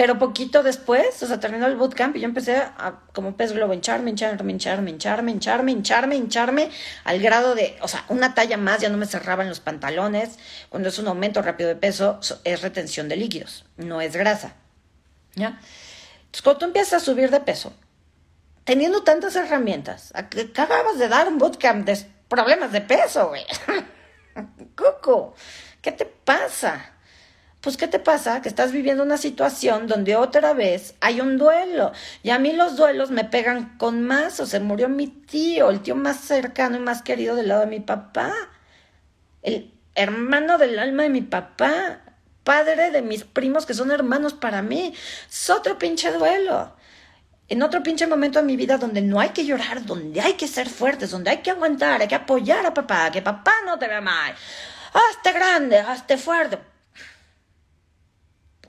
pero poquito después, o sea, terminó el bootcamp y yo empecé a, como pez globo, hincharme, hincharme, hincharme, hincharme, hincharme, hincharme, hincharme, al grado de, o sea, una talla más ya no me cerraban los pantalones. Cuando es un aumento rápido de peso, es retención de líquidos, no es grasa. ¿Ya? Entonces, cuando tú empiezas a subir de peso, teniendo tantas herramientas, acabas de dar un bootcamp de problemas de peso, güey. Coco, ¿qué te pasa? Pues ¿qué te pasa? Que estás viviendo una situación donde otra vez hay un duelo. Y a mí los duelos me pegan con más. O se murió mi tío, el tío más cercano y más querido del lado de mi papá. El hermano del alma de mi papá. Padre de mis primos que son hermanos para mí. Es otro pinche duelo. En otro pinche momento de mi vida donde no hay que llorar, donde hay que ser fuertes, donde hay que aguantar, hay que apoyar a papá, que papá no te vea mal. Hazte grande, hazte fuerte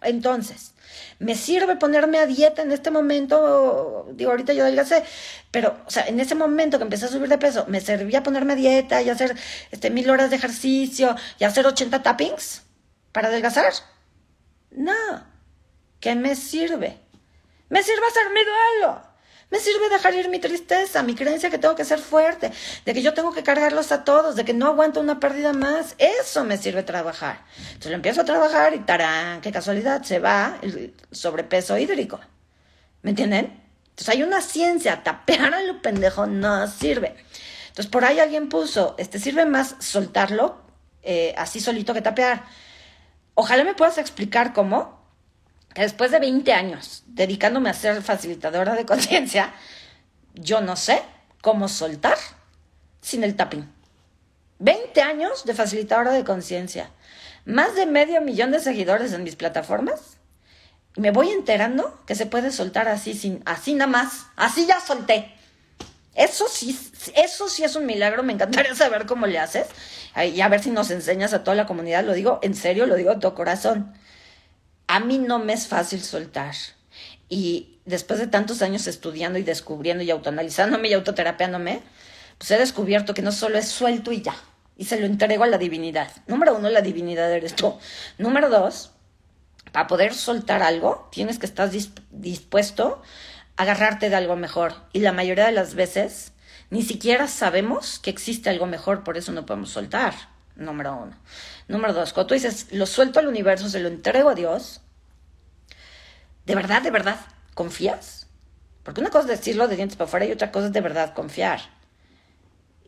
entonces, ¿me sirve ponerme a dieta en este momento? Digo, ahorita yo adelgacé, pero, o sea, en ese momento que empecé a subir de peso, ¿me servía ponerme a dieta y hacer este, mil horas de ejercicio y hacer 80 tappings para adelgazar? No. ¿Qué me sirve? Me sirve hacer mi duelo. Me sirve dejar ir mi tristeza, mi creencia que tengo que ser fuerte, de que yo tengo que cargarlos a todos, de que no aguanto una pérdida más. Eso me sirve trabajar. Entonces lo empiezo a trabajar y tarán, qué casualidad, se va el sobrepeso hídrico. ¿Me entienden? Entonces hay una ciencia, tapear a lo pendejo no sirve. Entonces por ahí alguien puso, este sirve más soltarlo eh, así solito que tapear. Ojalá me puedas explicar cómo después de 20 años dedicándome a ser facilitadora de conciencia, yo no sé cómo soltar sin el tapping. 20 años de facilitadora de conciencia, más de medio millón de seguidores en mis plataformas. Y me voy enterando que se puede soltar así, sin, así nada más. Así ya solté. Eso sí, eso sí es un milagro. Me encantaría saber cómo le haces. Y a ver si nos enseñas a toda la comunidad. Lo digo en serio, lo digo de todo corazón a mí no me es fácil soltar. Y después de tantos años estudiando y descubriendo y autoanalizándome y autoterapeándome, pues he descubierto que no solo es suelto y ya, y se lo entrego a la divinidad. Número uno, la divinidad eres tú. Número dos, para poder soltar algo, tienes que estar dispuesto a agarrarte de algo mejor. Y la mayoría de las veces ni siquiera sabemos que existe algo mejor, por eso no podemos soltar. Número uno. Número dos, cuando tú dices, lo suelto al universo, se lo entrego a Dios, ¿de verdad, de verdad confías? Porque una cosa es decirlo de dientes para afuera y otra cosa es de verdad confiar.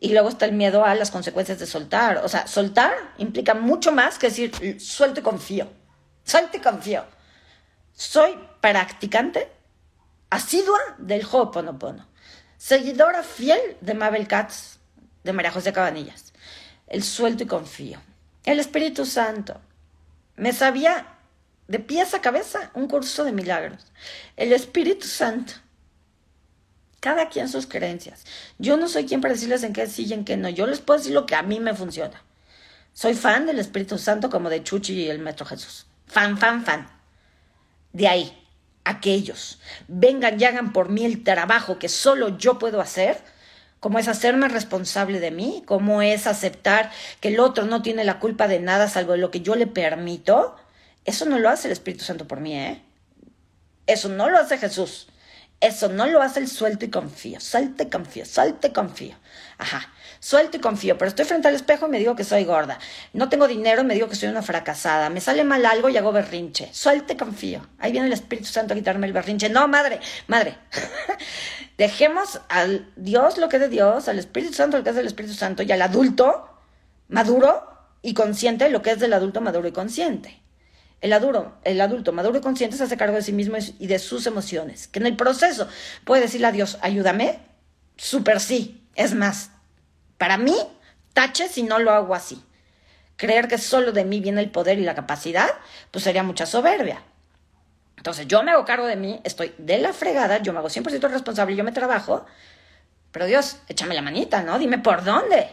Y luego está el miedo a las consecuencias de soltar. O sea, soltar implica mucho más que decir, suelto y confío. Suelto y confío. Soy practicante asidua del Ho'oponopono. Seguidora fiel de Mabel Katz, de María José Cabanillas. El suelto y confío. El Espíritu Santo. Me sabía de pies a cabeza un curso de milagros. El Espíritu Santo. Cada quien sus creencias. Yo no soy quien para decirles en qué sí y en qué no. Yo les puedo decir lo que a mí me funciona. Soy fan del Espíritu Santo como de Chuchi y el Maestro Jesús. Fan, fan, fan. De ahí, aquellos vengan y hagan por mí el trabajo que solo yo puedo hacer, como es hacerme responsable de mí, como es aceptar que el otro no tiene la culpa de nada salvo de lo que yo le permito, eso no lo hace el Espíritu Santo por mí, ¿eh? Eso no lo hace Jesús. Eso no lo hace el suelto y confío. Suelto y confío, suelto y confío. Ajá. Suelto y confío, pero estoy frente al espejo y me digo que soy gorda. No tengo dinero y me digo que soy una fracasada. Me sale mal algo y hago berrinche. Suelto y confío. Ahí viene el Espíritu Santo a quitarme el berrinche. No, madre, madre. Dejemos al Dios lo que es de Dios, al Espíritu Santo lo que es del Espíritu Santo y al adulto maduro y consciente lo que es del adulto maduro y consciente. El adulto, el adulto maduro y consciente se hace cargo de sí mismo y de sus emociones. Que en el proceso puede decirle a Dios, ayúdame. Super sí. Es más, para mí, tache si no lo hago así. Creer que solo de mí viene el poder y la capacidad, pues sería mucha soberbia. Entonces yo me hago cargo de mí, estoy de la fregada, yo me hago 100% responsable, yo me trabajo, pero Dios, échame la manita, ¿no? Dime por dónde.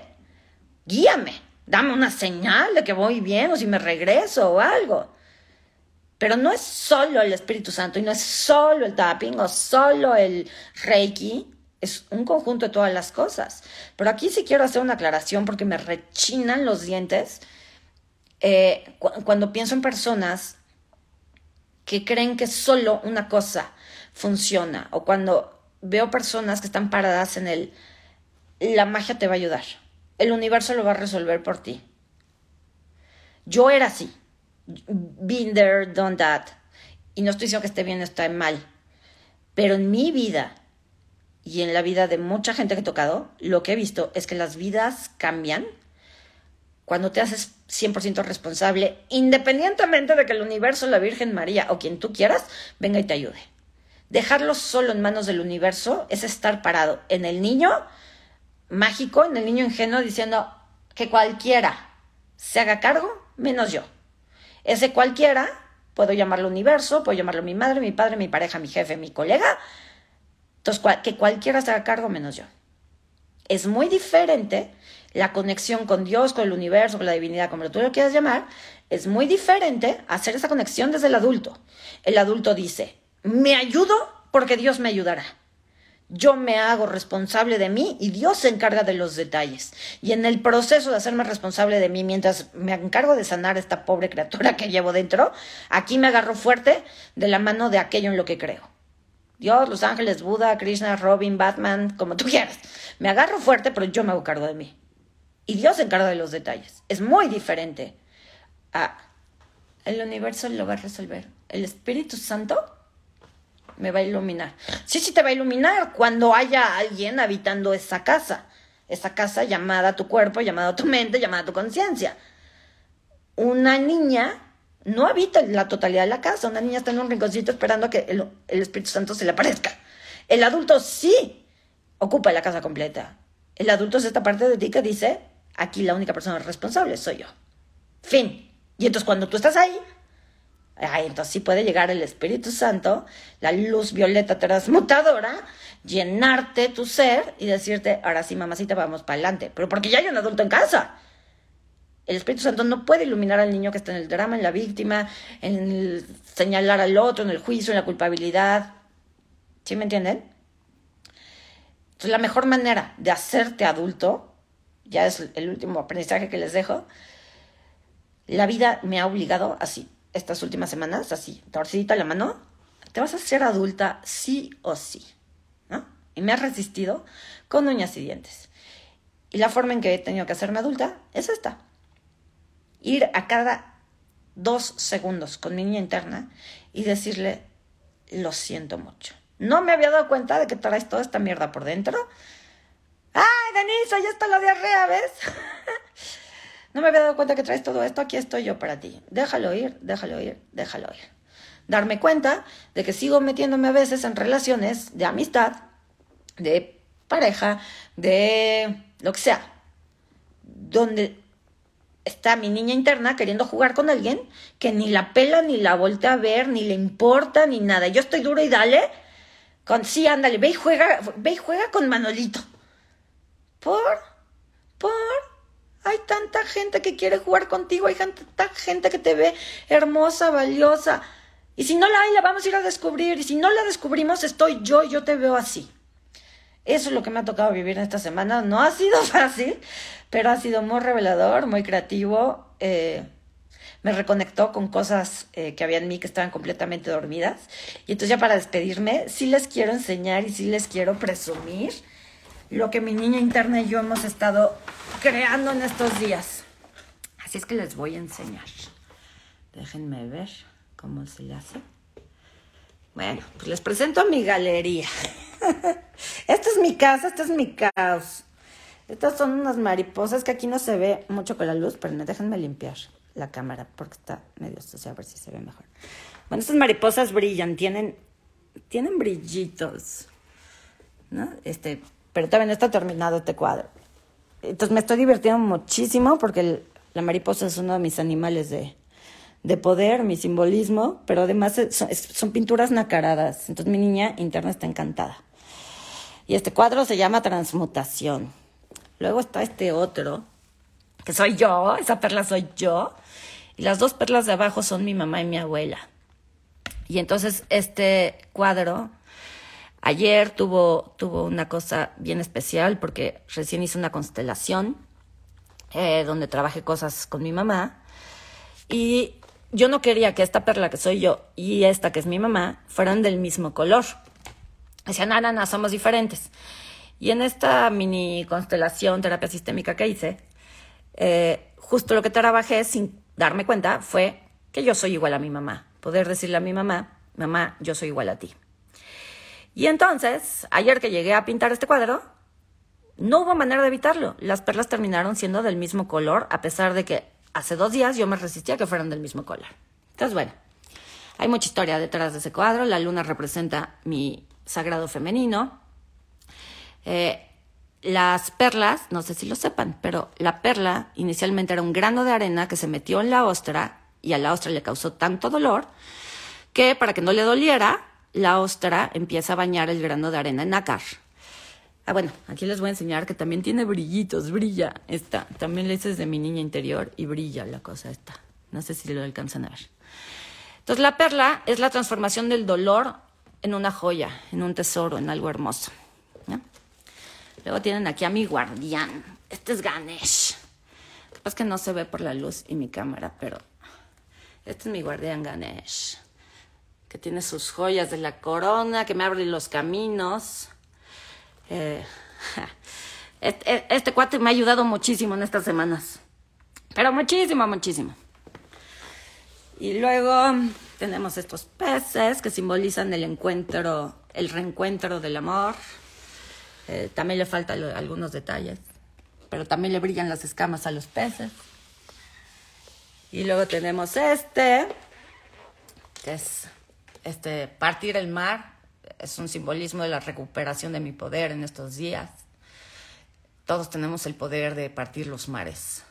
Guíame, dame una señal de que voy bien o si me regreso o algo. Pero no es solo el Espíritu Santo y no es solo el tapping o solo el Reiki, es un conjunto de todas las cosas. Pero aquí sí quiero hacer una aclaración porque me rechinan los dientes eh, cuando pienso en personas que creen que solo una cosa funciona o cuando veo personas que están paradas en el la magia te va a ayudar. El universo lo va a resolver por ti. Yo era así. Been there, done that. Y no estoy diciendo que esté bien o esté mal. Pero en mi vida y en la vida de mucha gente que he tocado, lo que he visto es que las vidas cambian cuando te haces 100% responsable, independientemente de que el universo, la Virgen María o quien tú quieras, venga y te ayude. Dejarlo solo en manos del universo es estar parado en el niño mágico, en el niño ingenuo, diciendo que cualquiera se haga cargo, menos yo. Ese cualquiera, puedo llamarlo universo, puedo llamarlo mi madre, mi padre, mi pareja, mi jefe, mi colega, entonces, que cualquiera se haga cargo menos yo. Es muy diferente la conexión con Dios, con el universo, con la divinidad, como tú lo quieras llamar, es muy diferente hacer esa conexión desde el adulto. El adulto dice, me ayudo porque Dios me ayudará. Yo me hago responsable de mí y Dios se encarga de los detalles. Y en el proceso de hacerme responsable de mí, mientras me encargo de sanar esta pobre criatura que llevo dentro, aquí me agarro fuerte de la mano de aquello en lo que creo. Dios, los ángeles, Buda, Krishna, Robin, Batman, como tú quieras. Me agarro fuerte, pero yo me hago cargo de mí. Y Dios se encarga de los detalles. Es muy diferente a el universo lo va a resolver. El Espíritu Santo me va a iluminar. Sí, sí te va a iluminar cuando haya alguien habitando esa casa. Esa casa llamada tu cuerpo, llamada tu mente, llamada tu conciencia. Una niña no habita la totalidad de la casa. Una niña está en un rinconcito esperando a que el, Espíritu Santo se le aparezca. El adulto sí ocupa la casa completa. El adulto es esta parte de ti que dice, aquí la única persona responsable soy yo. Fin. Y entonces cuando tú estás ahí, ahí entonces sí puede llegar el Espíritu Santo, la luz violeta transmutadora, llenarte tu ser y decirte, ahora sí, mamacita, vamos para adelante. Pero porque ya hay un adulto en casa. El Espíritu Santo no puede iluminar al niño que está en el drama, en la víctima, en señalar al otro, en el juicio, en la culpabilidad. ¿Sí me entienden? Entonces, la mejor manera de hacerte adulto, ya es el último aprendizaje que les dejo, la vida me ha obligado así, estas últimas semanas, así, torcidita la mano, te vas a hacer adulta sí o sí, ¿no? Y me ha resistido con uñas y dientes. Y la forma en que he tenido que hacerme adulta es esta ir a cada dos segundos con mi niña interna y decirle, lo siento mucho. No me había dado cuenta de que traes toda esta mierda por dentro. ¡Ay, Denise, ya está la diarrea, ¿ves? no me había dado cuenta que traes todo esto, aquí estoy yo para ti. Déjalo ir, déjalo ir, déjalo ir. Darme cuenta de que sigo metiéndome a veces en relaciones de amistad, de pareja, de lo que sea, donde está mi niña interna queriendo jugar con alguien que ni la pela, ni la voltea a ver, ni le importa, ni nada. Yo estoy duro y dale, con sí, ándale, ve y juega, ve y juega con Manolito. ¿Por? ¿Por? Hay tanta gente que quiere jugar contigo, hay tanta gente que te ve hermosa, valiosa. Y si no la hay, la vamos a ir a descubrir. Y si no la descubrimos, estoy yo, yo te veo así. Eso es lo que me ha tocado vivir en esta semana. No ha sido fácil, pero ha sido muy revelador, muy creativo. Eh, me reconectó con cosas eh, que había en mí que estaban completamente dormidas. Y entonces ya para despedirme, sí les quiero enseñar y sí les quiero presumir lo que mi niña interna y yo hemos estado creando en estos días. Así es que les voy a enseñar. Déjenme ver cómo se le hace. Bueno, pues les presento mi galería. esta es mi casa, este es mi caos. Estas son unas mariposas que aquí no se ve mucho con la luz, pero déjenme limpiar la cámara porque está medio sucia, a ver si se ve mejor. Bueno, estas mariposas brillan, tienen, tienen brillitos, ¿no? Este, pero todavía no está terminado este cuadro. Entonces me estoy divirtiendo muchísimo porque la mariposa es uno de mis animales de, de poder, mi simbolismo, pero además son, pinturas nacaradas. Entonces mi niña interna está encantada. Y este cuadro se llama Transmutación. Luego está este otro, que soy yo, esa perla soy yo. Y las dos perlas de abajo son mi mamá y mi abuela. Y entonces este cuadro ayer tuvo, tuvo una cosa bien especial porque recién hice una constelación eh, donde trabajé cosas con mi mamá. Y yo no quería que esta perla que soy yo y esta que es mi mamá fueran del mismo color. Decían, no, no, no, somos diferentes. Y en esta mini constelación terapia sistémica que hice, eh, justo lo que trabajé sin darme cuenta fue que yo soy igual a mi mamá. Poder decirle a mi mamá, mamá, yo soy igual a ti. Y entonces, ayer que llegué a pintar este cuadro, no hubo manera de evitarlo. Las perlas terminaron siendo del mismo color, a pesar de que hace dos días yo me resistía a que fueran del mismo color. Entonces, bueno, hay mucha historia detrás de ese cuadro. La luna representa mi sagrado femenino. Eh, las perlas, no sé si lo sepan, pero la perla inicialmente era un grano de arena que se metió en la ostra y a la ostra le causó tanto dolor que para que no le doliera, la ostra empieza a bañar el grano de arena en nácar. Ah, bueno, aquí les voy a enseñar que también tiene brillitos, brilla esta. También le hice de mi niña interior y brilla la cosa esta. No sé si lo alcanzan a ver. Entonces la perla es la transformación del dolor en una joya, en un tesoro, en algo hermoso. Luego tienen aquí a mi guardián. Este es Ganesh. Capaz que no se ve por la luz y mi cámara, pero este es mi guardián Ganesh, que tiene sus joyas de la corona, que me abre los caminos. Eh, este, cuate me ha ayudado muchísimo en estas semanas. Pero muchísimo, muchísimo. Y luego tenemos estos peces que simbolizan el encuentro, el reencuentro del amor. Eh, también le faltan algunos detalles, pero también le brillan las escamas a los peces. Y luego tenemos este, que es este partir el mar, es un simbolismo de la recuperación de mi poder en estos días. Todos tenemos el poder de partir los mares.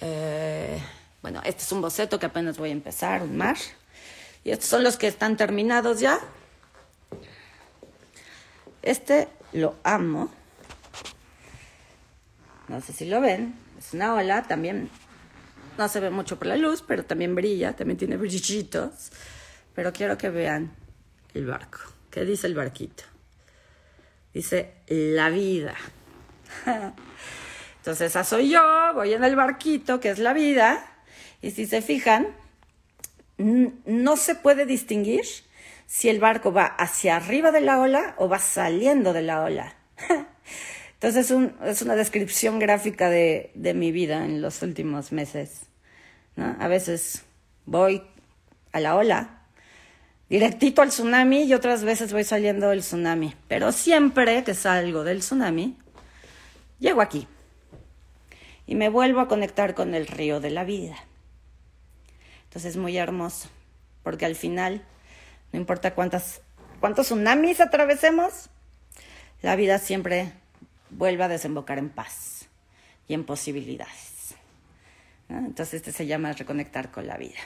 Eh, bueno, este es un boceto que apenas voy a empezar, un mar. Y estos son los que están terminados ya. Este lo amo. No sé si lo ven. Es una ola, también no se ve mucho por la luz, pero también brilla, también tiene brillitos. Pero quiero que vean el barco. ¿Qué dice el barquito? Dice la vida. Entonces, esa soy yo, voy en el barquito, que es la vida. Y si se fijan, no se puede distinguir si el barco va hacia arriba de la ola o va saliendo de la ola. Entonces es, un- es una descripción gráfica de, mi vida en los últimos meses. A veces voy a la ola, directito al tsunami y otras veces voy saliendo del tsunami. Pero siempre que salgo del tsunami, llego aquí y me vuelvo a conectar con el río de la vida. Entonces es muy hermoso, porque al final, no importa cuántos tsunamis atravesemos, la vida siempre vuelve a desembocar en paz y en posibilidades. Entonces este se llama reconectar con la vida.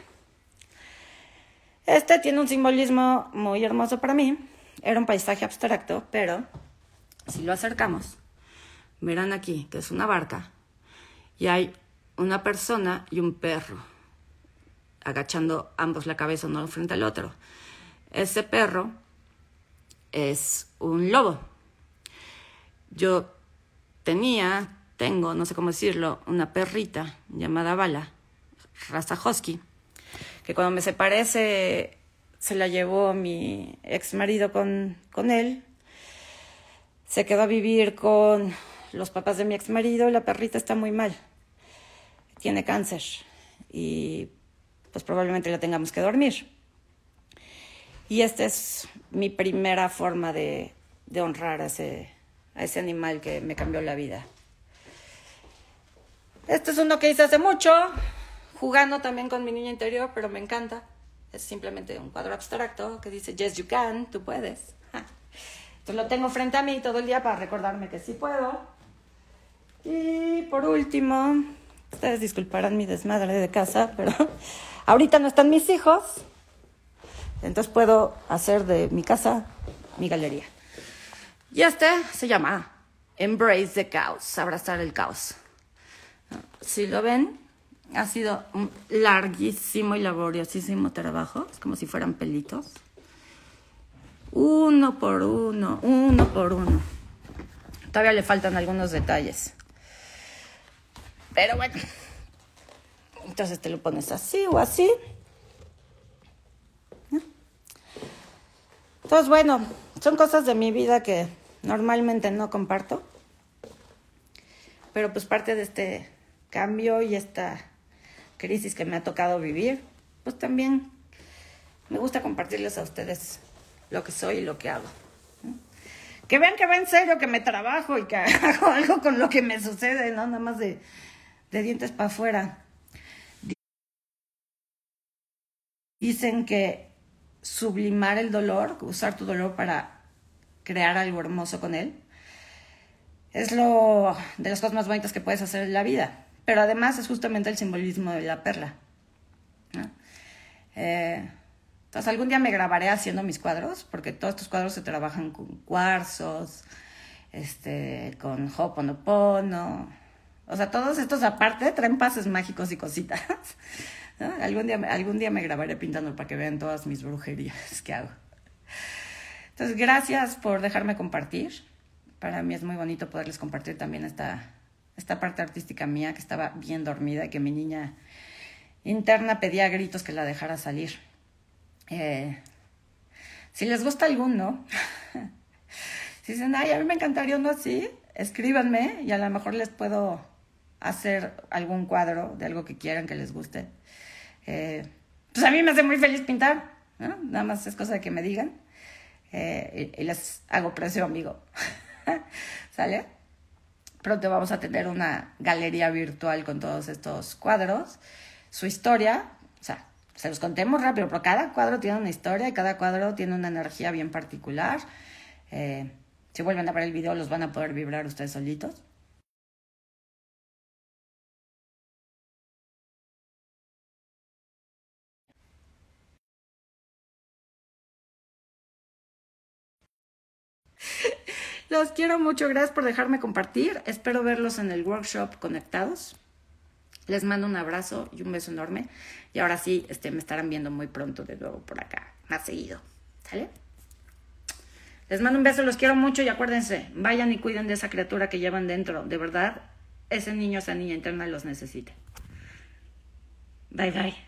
Este tiene un simbolismo muy hermoso para mí. Era un paisaje abstracto, pero si lo acercamos, verán aquí que es una barca y hay una persona y un perro agachando ambos la cabeza uno frente al otro. Ese perro es un lobo. Yo tenía, tengo, no sé cómo decirlo, una perrita llamada Bala, raza husky, que cuando me separé se, se la llevó mi ex marido con, con él. Se quedó a vivir con los papás de mi ex marido y la perrita está muy mal. Tiene cáncer y pues probablemente la tengamos que dormir. Y esta es mi primera forma de, de honrar a ese, a ese animal que me cambió la vida. Este es uno que hice hace mucho, jugando también con mi niña interior, pero me encanta. Es simplemente un cuadro abstracto que dice, yes, you can, tú puedes. Entonces lo tengo frente a mí todo el día para recordarme que sí puedo. Y por último, ustedes disculparán mi desmadre de casa, pero ahorita no están mis hijos. Entonces puedo hacer de mi casa mi galería. Y este se llama Embrace the Chaos, abrazar el caos. Si lo ven, ha sido un larguísimo y laboriosísimo trabajo, es como si fueran pelitos. Uno por uno, uno por uno. Todavía le faltan algunos detalles. Pero bueno, entonces te lo pones así o así. Entonces, bueno, son cosas de mi vida que normalmente no comparto. Pero pues parte de este cambio y esta crisis que me ha tocado vivir, pues también me gusta compartirles a ustedes lo que soy y lo que hago. Que vean que va en serio, que me trabajo y que hago algo con lo que me sucede, ¿no? Nada más de, de dientes para afuera. Dicen que sublimar el dolor, usar tu dolor para crear algo hermoso con él, es lo de las cosas más bonitas que puedes hacer en la vida. Pero además es justamente el simbolismo de la perla. ¿no? Eh, entonces algún día me grabaré haciendo mis cuadros, porque todos estos cuadros se trabajan con cuarzos, este, con hoponopono. O sea, todos estos aparte traen pases mágicos y cositas. Algún, día, algún día me grabaré pintando para que vean todas mis brujerías que hago. Entonces, gracias por dejarme compartir. Para mí es muy bonito poderles compartir también esta, esta parte artística mía que estaba bien dormida y que mi niña interna pedía a gritos que la dejara salir. Eh, si les gusta alguno, si dicen, ay, a mí me encantaría uno así, escríbanme y a lo mejor les puedo hacer algún cuadro de algo que quieran que les guste. Eh, pues a mí me hace muy feliz pintar. Nada más es cosa de que me digan eh, y, les hago precio, amigo. ¿Sale? Pronto vamos a tener una galería virtual con todos estos cuadros, su historia, o sea, se los contemos rápido, pero cada cuadro tiene una historia y cada cuadro tiene una energía bien particular. Eh, si vuelven a ver el video, los van a poder vibrar ustedes solitos. Los quiero mucho, gracias por dejarme compartir. Espero verlos en el workshop conectados. Les mando un abrazo y un beso enorme. Y ahora sí, este, me estarán viendo muy pronto de nuevo por acá, más seguido. ¿Sale? Les mando un beso, los quiero mucho y acuérdense, vayan y cuiden de esa criatura que llevan dentro. De verdad, ese niño, esa niña interna los necesita. Bye bye.